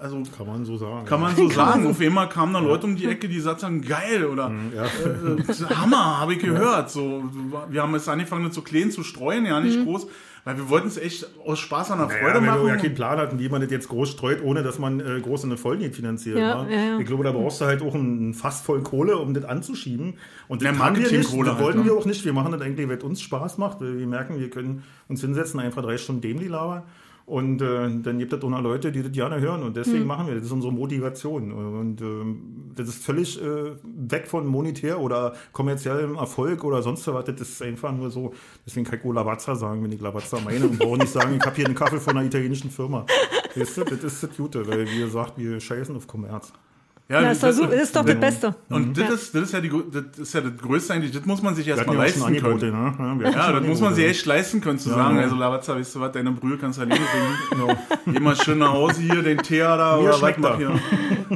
also Kann man so sagen. kann man so sagen. Auf einmal kamen da Leute um die Ecke, die sagten, geil oder Ja. äh, Hammer, habe ich gehört. So, wir haben jetzt angefangen, das so klein zu streuen, ja Mhm. nicht groß, weil wir wollten es echt aus Spaß an der Naja, Freude wenn machen. du ja keinen Plan hast, wie man das jetzt groß streut, ohne dass man äh, groß eine Folge finanziert. Ja, ne? ja, ja. Ich glaube, da brauchst du halt auch ein Fass voll Kohle, um das anzuschieben. Und das Ja, haben wir nicht. Das halt, wollten ne? wir auch nicht. Wir machen das eigentlich, weil es uns Spaß macht. Weil wir merken, wir können uns hinsetzen, einfach drei Stunden dämlich labern. Und äh, dann gibt es auch noch Leute, die das gerne hören. Und Hm. deswegen machen wir das. Das ist unsere Motivation. Und ähm, das ist völlig äh, weg von monetär oder kommerziellem Erfolg oder sonst was. Das ist einfach nur so. Deswegen kann ich auch Lavazza sagen, wenn ich Lavazza meine. Und brauche nicht sagen, ich habe hier einen Kaffee von einer italienischen Firma. Weißt du, das ist das Gute, weil wie gesagt, wir scheißen auf Kommerz. Ja, Das ist, doch so, das ist doch das Beste. Und das, Ja. ist, das, ist ja die, das ist ja das Größte eigentlich, das muss man sich erstmal ja leisten Angebote, können. ne? Ja, Ja, das muss man sich Angebote. echt leisten können, zu Ja, sagen, ja. also Lavazza, weißt du was, deine Brühe kannst du alleine bringen. Geh mal schön nach Hause hier, den Tee da Mir oder was, mach, er. hier,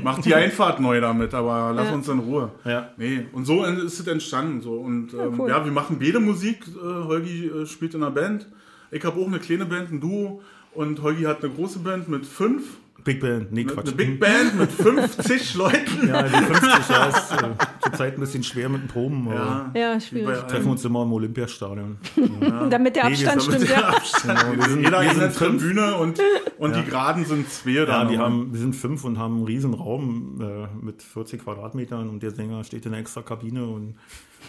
mach die Einfahrt neu damit, aber lass Ja. uns in Ruhe. Ja. Nee, und so ist es entstanden. So. Und ähm, cool. ja, wir machen beide Musik. Äh, Holgi äh, spielt in einer Band. Ich habe auch eine kleine Band, ein Duo. Und Holgi hat eine große Band mit fünf. Big Band, nee, Quatsch. eine Big Band mit 50 Leuten. Ja, die 50 ja, ist äh, zurzeit ein bisschen schwer mit den Proben. aber Ja. Ja, Wie schwierig. Treffen uns immer im Olympiastadion. Damit der Nee, Abstand sind- stimmt, ja. Genau, wir sind, Jeder wir in der sind fünf. Tribüne und, und die Geraden sind zwei. Ja, da die haben, wir sind fünf und haben einen riesen Raum äh, mit 40 Quadratmetern und der Sänger steht in einer extra Kabine und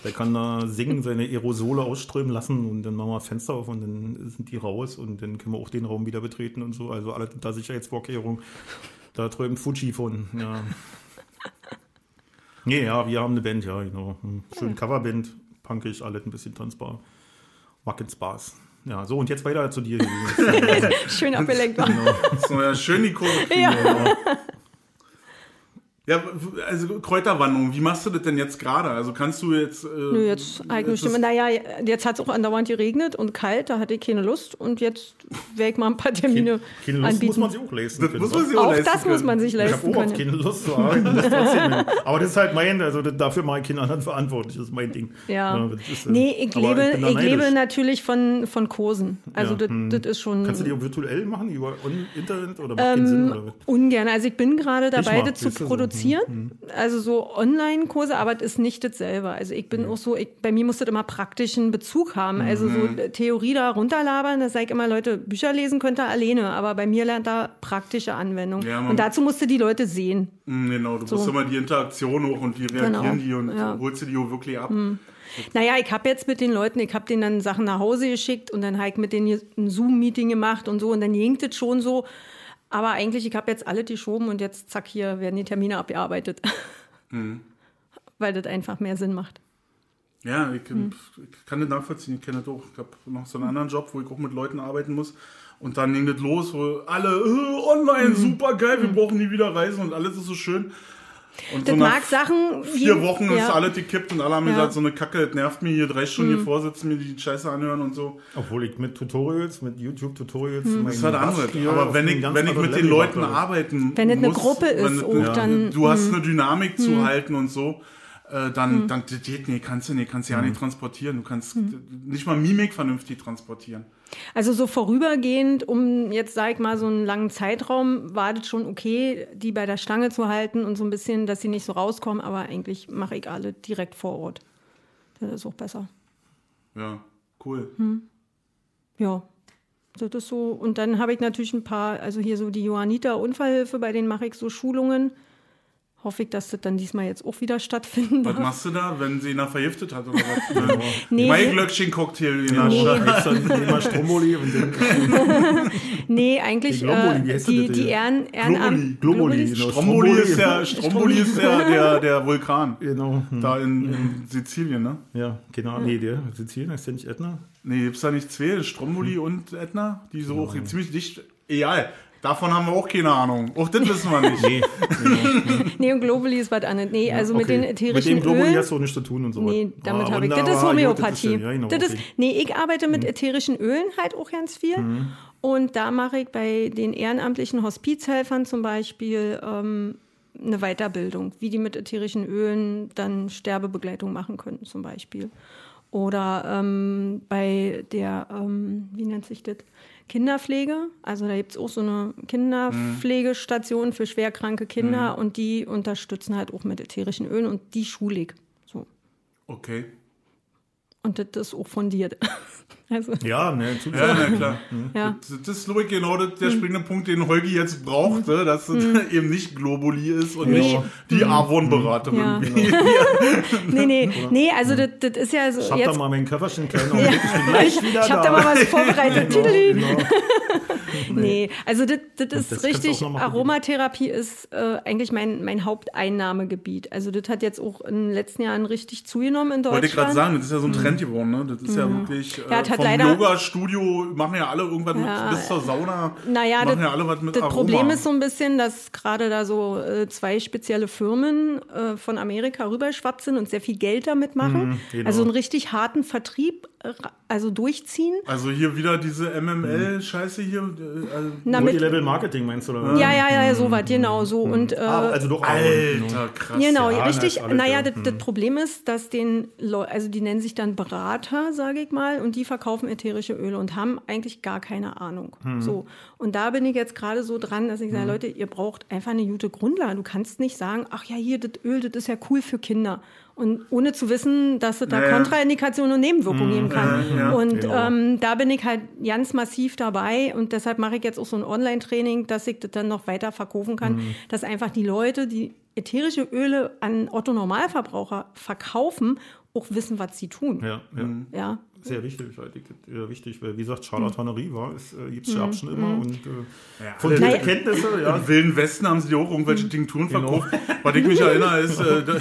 der kann da singen, seine Aerosole ausströmen lassen und dann machen wir Fenster auf und dann sind die raus und dann können wir auch den Raum wieder betreten und so. Also alle unter Sicherheitsvorkehrungen. Da träumt Fuji von. Ja. Nee, ja, wir haben eine Band, ja, genau. Hm, Schön Coverband, punkig, alles ein bisschen tanzbar. Macht Spaß. Ja, so und jetzt weiter zu dir. Schön abgelenkt war. So, ja, schön die Kurve. Ja. Ja, also Kräuterwanderung, wie machst du das denn jetzt gerade? Also kannst du jetzt. Äh, Nö, jetzt eigene Stimme. Naja, jetzt hat es auch andauernd geregnet und kalt, da hatte ich keine Lust und jetzt werde ich mal ein paar Termine Keine Lust anbieten. muss man sich auch leisten Das können. muss man sich auch leisten das muss können. man sich Ich habe leisten auch keine Lust zu arbeiten. Das. Aber das ist halt mein, also dafür mache ich keine anderen verantwortlich. Das ist mein Ding. Ja. das ist, äh, nee, ich lebe, da ich, lebe natürlich von, von Kursen. Also Ja, das, hm. das ist schon Kannst du die auch virtuell machen über Internet oder macht keinen Sinn? Oder? ungern. Also ich bin gerade dabei, das zu siehst du, so. produzieren. Also so Online-Kurse, aber das ist nicht dasselbe. Also ich bin auch so, ich, bei mir muss das immer praktischen Bezug haben. Also so Theorie da runterlabern, da sage ich immer, Leute, Bücher lesen könnt ihr alleine, aber bei mir lernt da praktische Anwendung. Ja, Und dazu musst du die Leute sehen. Mm, Genau, du So. musst immer die Interaktion hoch und wie reagieren Genau, die und ja. holst du die auch wirklich ab. Naja, ich habe jetzt mit den Leuten, ich habe denen dann Sachen nach Hause geschickt und dann habe ich mit denen ein Zoom-Meeting gemacht und so und dann ging das schon so. Aber eigentlich, ich habe jetzt alle geschoben und jetzt, zack, hier werden die Termine abgearbeitet. Weil das einfach mehr Sinn macht. Ja, ich, Hm. ich kann das nachvollziehen, ich kenne das auch. Ich habe noch so einen anderen Job, wo ich auch mit Leuten arbeiten muss. Und dann ging das los, wo alle äh, online, Hm. super geil, wir brauchen nie wieder reisen und alles ist so schön. Und Das so mag Sachen. vier wie- Wochen ist ja. alles gekippt und alle haben Ja. Hm. gesagt, so eine Kacke, das nervt mich hier drei Stunden hier vorsitzen, mir die Scheiße anhören und so. Obwohl ich mit Tutorials, mit YouTube-Tutorials. Hm. Das ist halt andere. Aber wenn ich, wenn ich mit den Leuten arbeiten Wenn es eine Gruppe ist, auch dann- Du hast hm. eine Dynamik zu halten und so. Äh, dann, dann das geht nee, kannst du nee, kannst du ja Hm. nicht transportieren. Du kannst nicht mal Mimik vernünftig transportieren. Also so vorübergehend, um jetzt, sag ich mal, so einen langen Zeitraum, war das schon okay, die bei der Stange zu halten und so ein bisschen, dass sie nicht so rauskommen, aber eigentlich mache ich alle direkt vor Ort. Das ist auch besser. Ja, cool. Ja, das ist so. Und dann habe ich natürlich ein paar, also hier so die Johanniter Unfallhilfe, bei denen mache ich so Schulungen. Hoffe ich, dass das dann diesmal jetzt auch wieder stattfinden Was darf. machst du da, wenn sie ihn da vergiftet hat oder was? Nee. Mein Glöckchen-Cocktail in der Nee. Wir Stromboli und Nee, eigentlich Die Globuli, äh, heißt die, die Ehren, Ehrenamt... Globuli, Globulis? genau. Stromboli ist der, Stromboli ist der, der, der Vulkan. Genau. hm. Da in, in Sizilien, ne? Ja, genau. Nee, der Sizilien ist ja nicht Ätna. Nee, gibt's da nicht zwei? Stromboli und Ätna? Die so auch ziemlich dicht. Egal. Davon haben wir auch keine Ahnung. Auch das wissen wir nicht. Nee, Nee, und Globuli ist was anderes. Nee, also mit den ätherischen Mit dem Globuli Ölen... hast du auch nichts zu tun und so. Nee, damit Ah, habe ich. Das ist Homöopathie. Ist, ja, genau, das ist, okay. Mhm. nee, ich arbeite mit ätherischen Ölen halt auch ganz viel. Und da mache ich bei den ehrenamtlichen Hospizhelfern zum Beispiel ähm, eine Weiterbildung, wie die mit ätherischen Ölen dann Sterbebegleitung machen können, zum Beispiel. Oder ähm, bei der, ähm, wie nennt sich das? Kinderpflege. Also da gibt es auch so eine Kinderpflegestation für schwerkranke Kinder und die unterstützen halt auch mit ätherischen Ölen und die schule ich. So. Okay. Und das ist auch fundiert. Also, Ja, ne, zu Ja, na klar. ja. Das, das ist, glaube ich, genau das, der springende Punkt, den Holgi jetzt brauchte, dass es eben nicht Globuli ist und Nee. nicht die Avon-Beraterin. Ja. wie- Nee, nee, nee, also das, das ist ja so Ich hab jetzt. da mal meinen Köfferchen klein und ich bin gleich wieder Ich habe da. da mal was vorbereitet. Genau, genau. Nee, also das, das ist richtig. Aromatherapie ist äh, eigentlich mein, mein Haupteinnahmegebiet. Also das hat jetzt auch in den letzten Jahren richtig zugenommen in Deutschland. Wollte ich gerade sagen, das ist ja so ein Trend geworden, ne? Das ist ja wirklich Ja, äh, vom leider- Yoga-Studio machen ja alle irgendwas Ja, mit, bis zur Sauna Naja, machen das, ja alle was mit das. Problem ist so ein bisschen, dass gerade da so äh, zwei spezielle Firmen äh, von Amerika rüberschwappt sind und sehr viel Geld damit machen. genau. Also einen richtig harten Vertrieb, also durchziehen. also hier wieder diese MML-Scheiße hier. äh, Also, Na, mit, Multilevel Marketing meinst du? Oder? ja, ja, ja, so was, genau so. Und, äh, Ah, also doch. Alter, krass. Genau, ja, richtig. naja, ja. das, das Problem ist, dass den Leu also die nennen sich dann Berater, sage ich mal, und die verkaufen ätherische Öle und haben eigentlich gar keine Ahnung. So. Und da bin ich jetzt gerade so dran, dass ich sage, Leute, ihr braucht einfach eine gute Grundlage. Du kannst nicht sagen, ach ja, hier, das Öl, das ist ja cool für Kinder. Und ohne zu wissen, dass es da Ja, ja. Kontraindikationen und Nebenwirkungen geben kann. ja, und genau. ähm, da bin ich halt ganz massiv dabei und deshalb mache ich jetzt auch so ein Online-Training, dass ich das dann noch weiter verkaufen kann, Mhm. dass einfach die Leute, die ätherische Öle an Otto-Normalverbraucher verkaufen, auch wissen, was sie tun. Ja, ja. Ja. Sehr wichtig, weil ich- ja, wichtig, weil wie gesagt, Charlatanerie war, es äh, gibt es Mhm. ja schon immer und äh, Ja, von den Naja. Kenntnisse, ja. Im Wilden Westen haben sie auch irgendwelche Tinkturen verkauft. Was ich mich erinnere, ist, äh, da,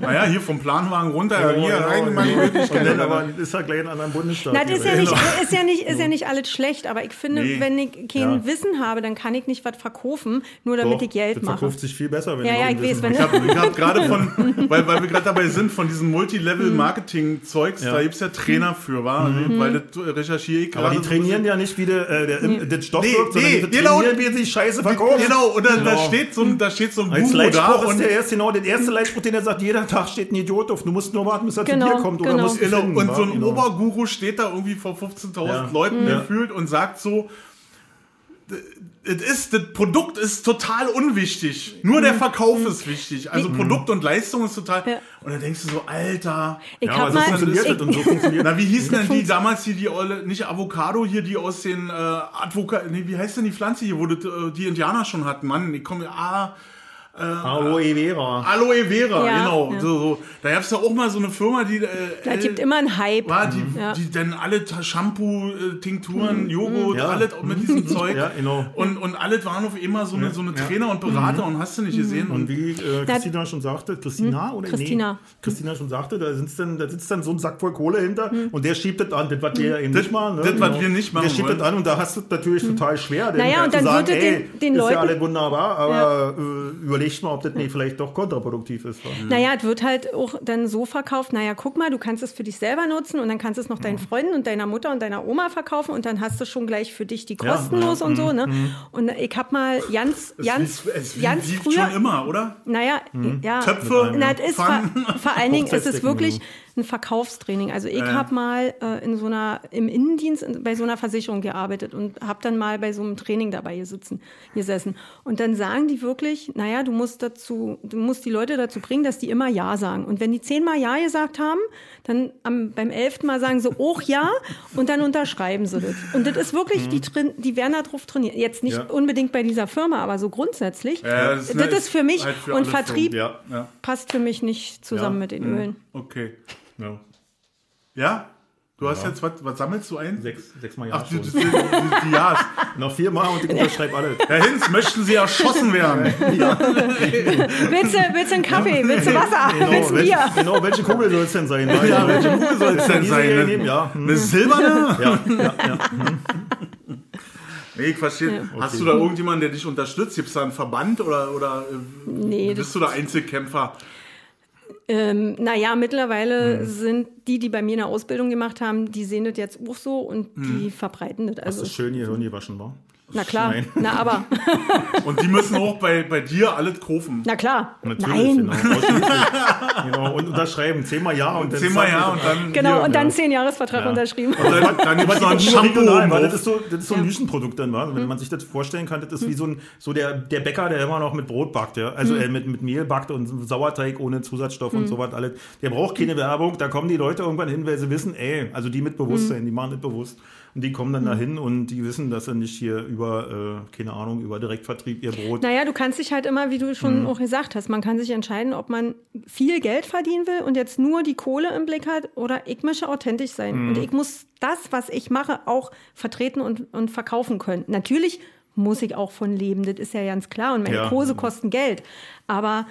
naja, hier vom Planwagen runter, Genau, hier genau, rein, meine genau. Möglichkeit. Dann aber ist ja gleich in einem anderen Bundesstaat. Na, das ist ja, nicht, weil- ist, ja nicht, ist ja nicht alles schlecht, aber ich finde, Nee. wenn ich kein Ja. Wissen habe, dann kann ich nicht was verkaufen, nur damit Doch, ich Geld das mache. verkauft sich viel besser, wenn Ja, ja, ich weiß, wenn Ich habe hab gerade von, weil, weil wir gerade dabei sind, von diesem Multilevel-Marketing-Zeugs, Ja. da gibt es ja Trainer für, wa? Weil das recherchiere ich Aber gerade. die so trainieren ja nicht, wie der, äh, der, im- das Stoff Nee, wirkt, sondern nee, die genau. trainieren, wie sie Scheiße verkaufen. Genau, und da, da Genau. steht so ein, da steht so ein Als da und der erste, genau, der erste Leitspruch, den er sagt, jeder Tag steht ein Idiot auf. Du musst nur warten, bis er Genau, zu dir kommt oder genau. musst ihn Genau, finden, und so ein Genau. Oberguru steht da irgendwie vor 15.000 Ja. Leuten Ja. gefühlt und sagt so, das, ist, das Produkt ist total unwichtig. Nur der Verkauf ist wichtig. Also Produkt und Leistung ist total. Ja. Und dann denkst du so, Alter. Ich Ja, so mal, funktioniert ich, das und so funktioniert Na, wie hießen denn die damals hier, die Olle, nicht Avocado hier, die aus den äh, Advoka, nee, wie heißt denn die Pflanze hier, wo das, äh, die Indianer schon hatten? Mann, ich komme, ah, Aloe Vera. Aloe Vera, Ja, genau. ja. So, so. Da gab es ja auch mal so eine Firma, die. Äh, da gibt immer einen Hype. war, die, Ja. die dann alle Shampoo, äh, Tinkturen, Joghurt, Ja. alles mit diesem Zeug. Ja, genau. Und, und alles waren auf immer so eine, so eine Trainer und Berater und hast du nicht gesehen. Und Und wie äh, Christina schon sagte, Christina oder Hm? Christina. Nee, Christina schon sagte, da, sitzt dann, da sitzt dann so ein Sack voll Kohle hinter Hm. und der schiebt das an, das, was wir eben Das- nicht machen. Ne? das, was wir nicht machen Der schiebt wollen. das an und da hast du es natürlich total schwer, denn Hm. Naja, äh, und dann sagen, ey, den- den ist Leuten- ja alles wunderbar, aber äh, überlegt mal, ob das nicht vielleicht doch kontraproduktiv ist. wa? Naja, es wird halt auch dann so verkauft, naja, guck mal, du kannst es für dich selber nutzen und dann kannst du es noch deinen Freunden und deiner Mutter und deiner Oma verkaufen und dann hast du schon gleich für dich die Ja, kostenlos und so, ne? Und ich habe mal ganz, es ganz, es ganz früher, schon immer, oder? naja, ja. Töpfe, Na, es ist vor, vor allen Dingen, es ist Hochzeitsdecken, wirklich ein Verkaufstraining. Also ich Ja. habe mal äh, in so einer, im Innendienst in, bei so einer Versicherung gearbeitet und habe dann mal bei so einem Training dabei gesitzen, gesessen. Und dann sagen die wirklich, naja, du musst dazu, du musst die Leute dazu bringen, dass die immer Ja sagen. Und wenn die zehnmal Ja gesagt haben, dann am, beim elften Mal sagen sie auch Ja und dann unterschreiben sie das. Und das ist wirklich, die, trin- die werden da drauf trainiert. Jetzt nicht Ja. unbedingt bei dieser Firma, aber so grundsätzlich. Ja, das, ne- ist für mich halt für und Vertrieb. Ja, ja. passt für mich nicht zusammen mit den Ölen. Okay. Ja. Ja? Du hast jetzt, was, was sammelst du ein? Sechs, sechs Mal Ach, ja die, die, die, die, die Ja's. Noch viermal und ich unterschreibe alles. Herr Hinz, möchten Sie erschossen werden? Willst du, willst du einen Kaffee? Willst du Wasser? Genau, willst du Bier? genau, welche Kugel soll es denn sein? Ja, welche Kugel soll es denn sein? Ne? nehmen, ja. Hm. Eine silberne? Ja, ja, ja. Nee, ich verstehe. Hast du da irgendjemanden, der dich unterstützt? Gibt es da einen Verband oder, oder äh, Nee, bist du da Einzelkämpfer? Ähm, naja, mittlerweile Hm. sind die, die bei mir eine Ausbildung gemacht haben, die sehen das jetzt auch so und die verbreiten das. Das Also, ist schön hier Hirn gewaschen war. Na klar, Nein. na aber, Und die müssen auch bei, bei dir alles kaufen. na klar, Natürlich, nein. genau. genau. Und unterschreiben. Zehnmal ja und dann Zehnmal ja und dann. Genau, hier, und dann ja. zehn Jahresvertrag Ja. unterschrieben. Und dann, dann gibt es noch ein Shampoo regional, oben weil das ist so, das ist so ein Nischenprodukt dann, war. Mhm. Wenn man sich das vorstellen kann, das ist wie so ein, so der, der Bäcker, der immer noch mit Brot backt, ja. Also Mhm. äh, mit, mit Mehl backt und Sauerteig ohne Zusatzstoff und so was alles. Der braucht keine Werbung, da kommen die Leute irgendwann hin, weil sie wissen, ey, also die mit Bewusstsein, Mhm. die machen das bewusst. Und die kommen dann dahin und die wissen, dass sie nicht hier über, äh, keine Ahnung, über Direktvertrieb ihr Brot. Naja, du kannst dich halt immer, wie du schon Mhm. auch gesagt hast, man kann sich entscheiden, ob man viel Geld verdienen will und jetzt nur die Kohle im Blick hat oder ich möchte authentisch sein. Mhm. Und ich muss das, was ich mache, auch vertreten und, und verkaufen können. Natürlich muss ich auch von leben, das ist ja ganz klar. Und meine Ja. Kurse kosten Geld. Aber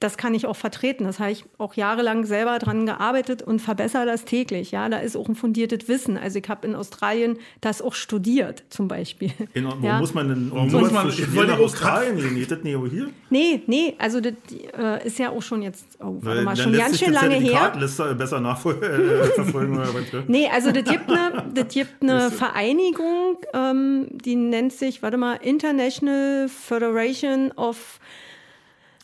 das kann ich auch vertreten. Das habe ich auch jahrelang selber dran gearbeitet und verbessere das täglich. Ja, da ist auch ein fundiertes Wissen. Also ich habe in Australien das auch studiert, zum Beispiel. In, wo Ja. muss man denn, wo muss man- wollte nach Australien gehen? Geht das nicht hier? Nee, nee, also das äh, ist ja auch schon jetzt, oh, warte mal, Dann schon lässt ganz sich schön das lange her. Zertifikatliste besser nachverfolgen. Äh? Nee, also das gibt eine, das gibt eine Vereinigung, ähm, die nennt sich, warte mal, International Federation of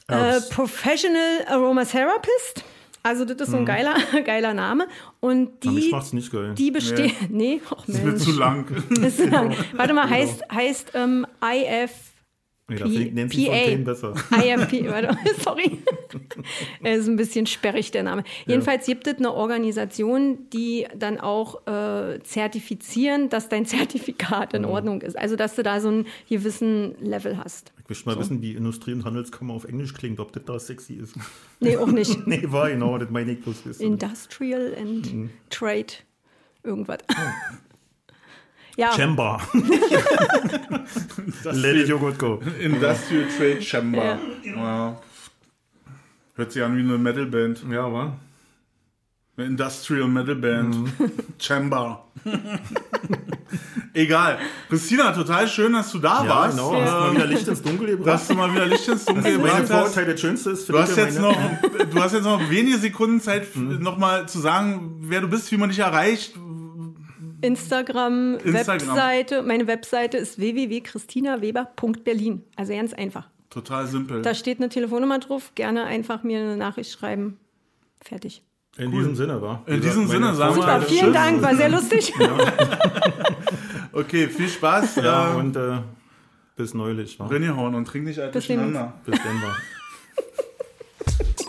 äh. Professional Aromatherapist. Also das ist so ein geiler, geiler Name. Und die, macht's nicht geil. die besteht, nee, ach Das wird Mensch. zu lang. Ist zu lang. Warte mal, heißt, heißt ähm, IF, Nee, da finde ich Nancy PA. Fontaine besser. IFP, warte, sorry. Ist ein bisschen sperrig, der Name. Jedenfalls gibt es eine Organisation, die dann auch äh, zertifizieren, dass dein Zertifikat in Ordnung ist. Also, dass du da so einen gewissen Level hast. Ich möchte mal wissen, wie Industrie- und Handelskammer auf Englisch klingt, ob das da sexy ist. Nee, auch nicht. nee, war genau, das meine ich bloß. wissen. Industrial and Trade, irgendwas. Ja, Chamber. Let it Joghurt go. Industrial Trade Chamber. Ja. Hört sich an wie eine Metalband. Ja, war. Eine Industrial Metal Band. Mhm. Chamber. Egal. Christina, total schön, dass du da Ja, warst. genau. Äh, Hast mal wieder Licht ins Dunkel gebracht. dass du mal wieder Licht ins Dunkel gebracht hast. Das Schönste ist, Du hast, jetzt meine- noch, du hast jetzt noch wenige Sekunden Zeit, Mhm. nochmal zu sagen, wer du bist, wie man dich erreicht. Instagram, Instagram. Webseite. Meine Webseite ist www.christinaweber.berlin. Also ganz einfach. Total simpel. Da steht eine Telefonnummer drauf. Gerne einfach mir eine Nachricht schreiben. Fertig. In diesem Sinne, war. In diesem Sinne, sagen wir Super, vielen Dank, war sehr lustig. Okay, viel Spaß. Ja, ähm, und äh, bis neulich. Wa? René Horn und trink nicht alt durcheinander. Bis dann.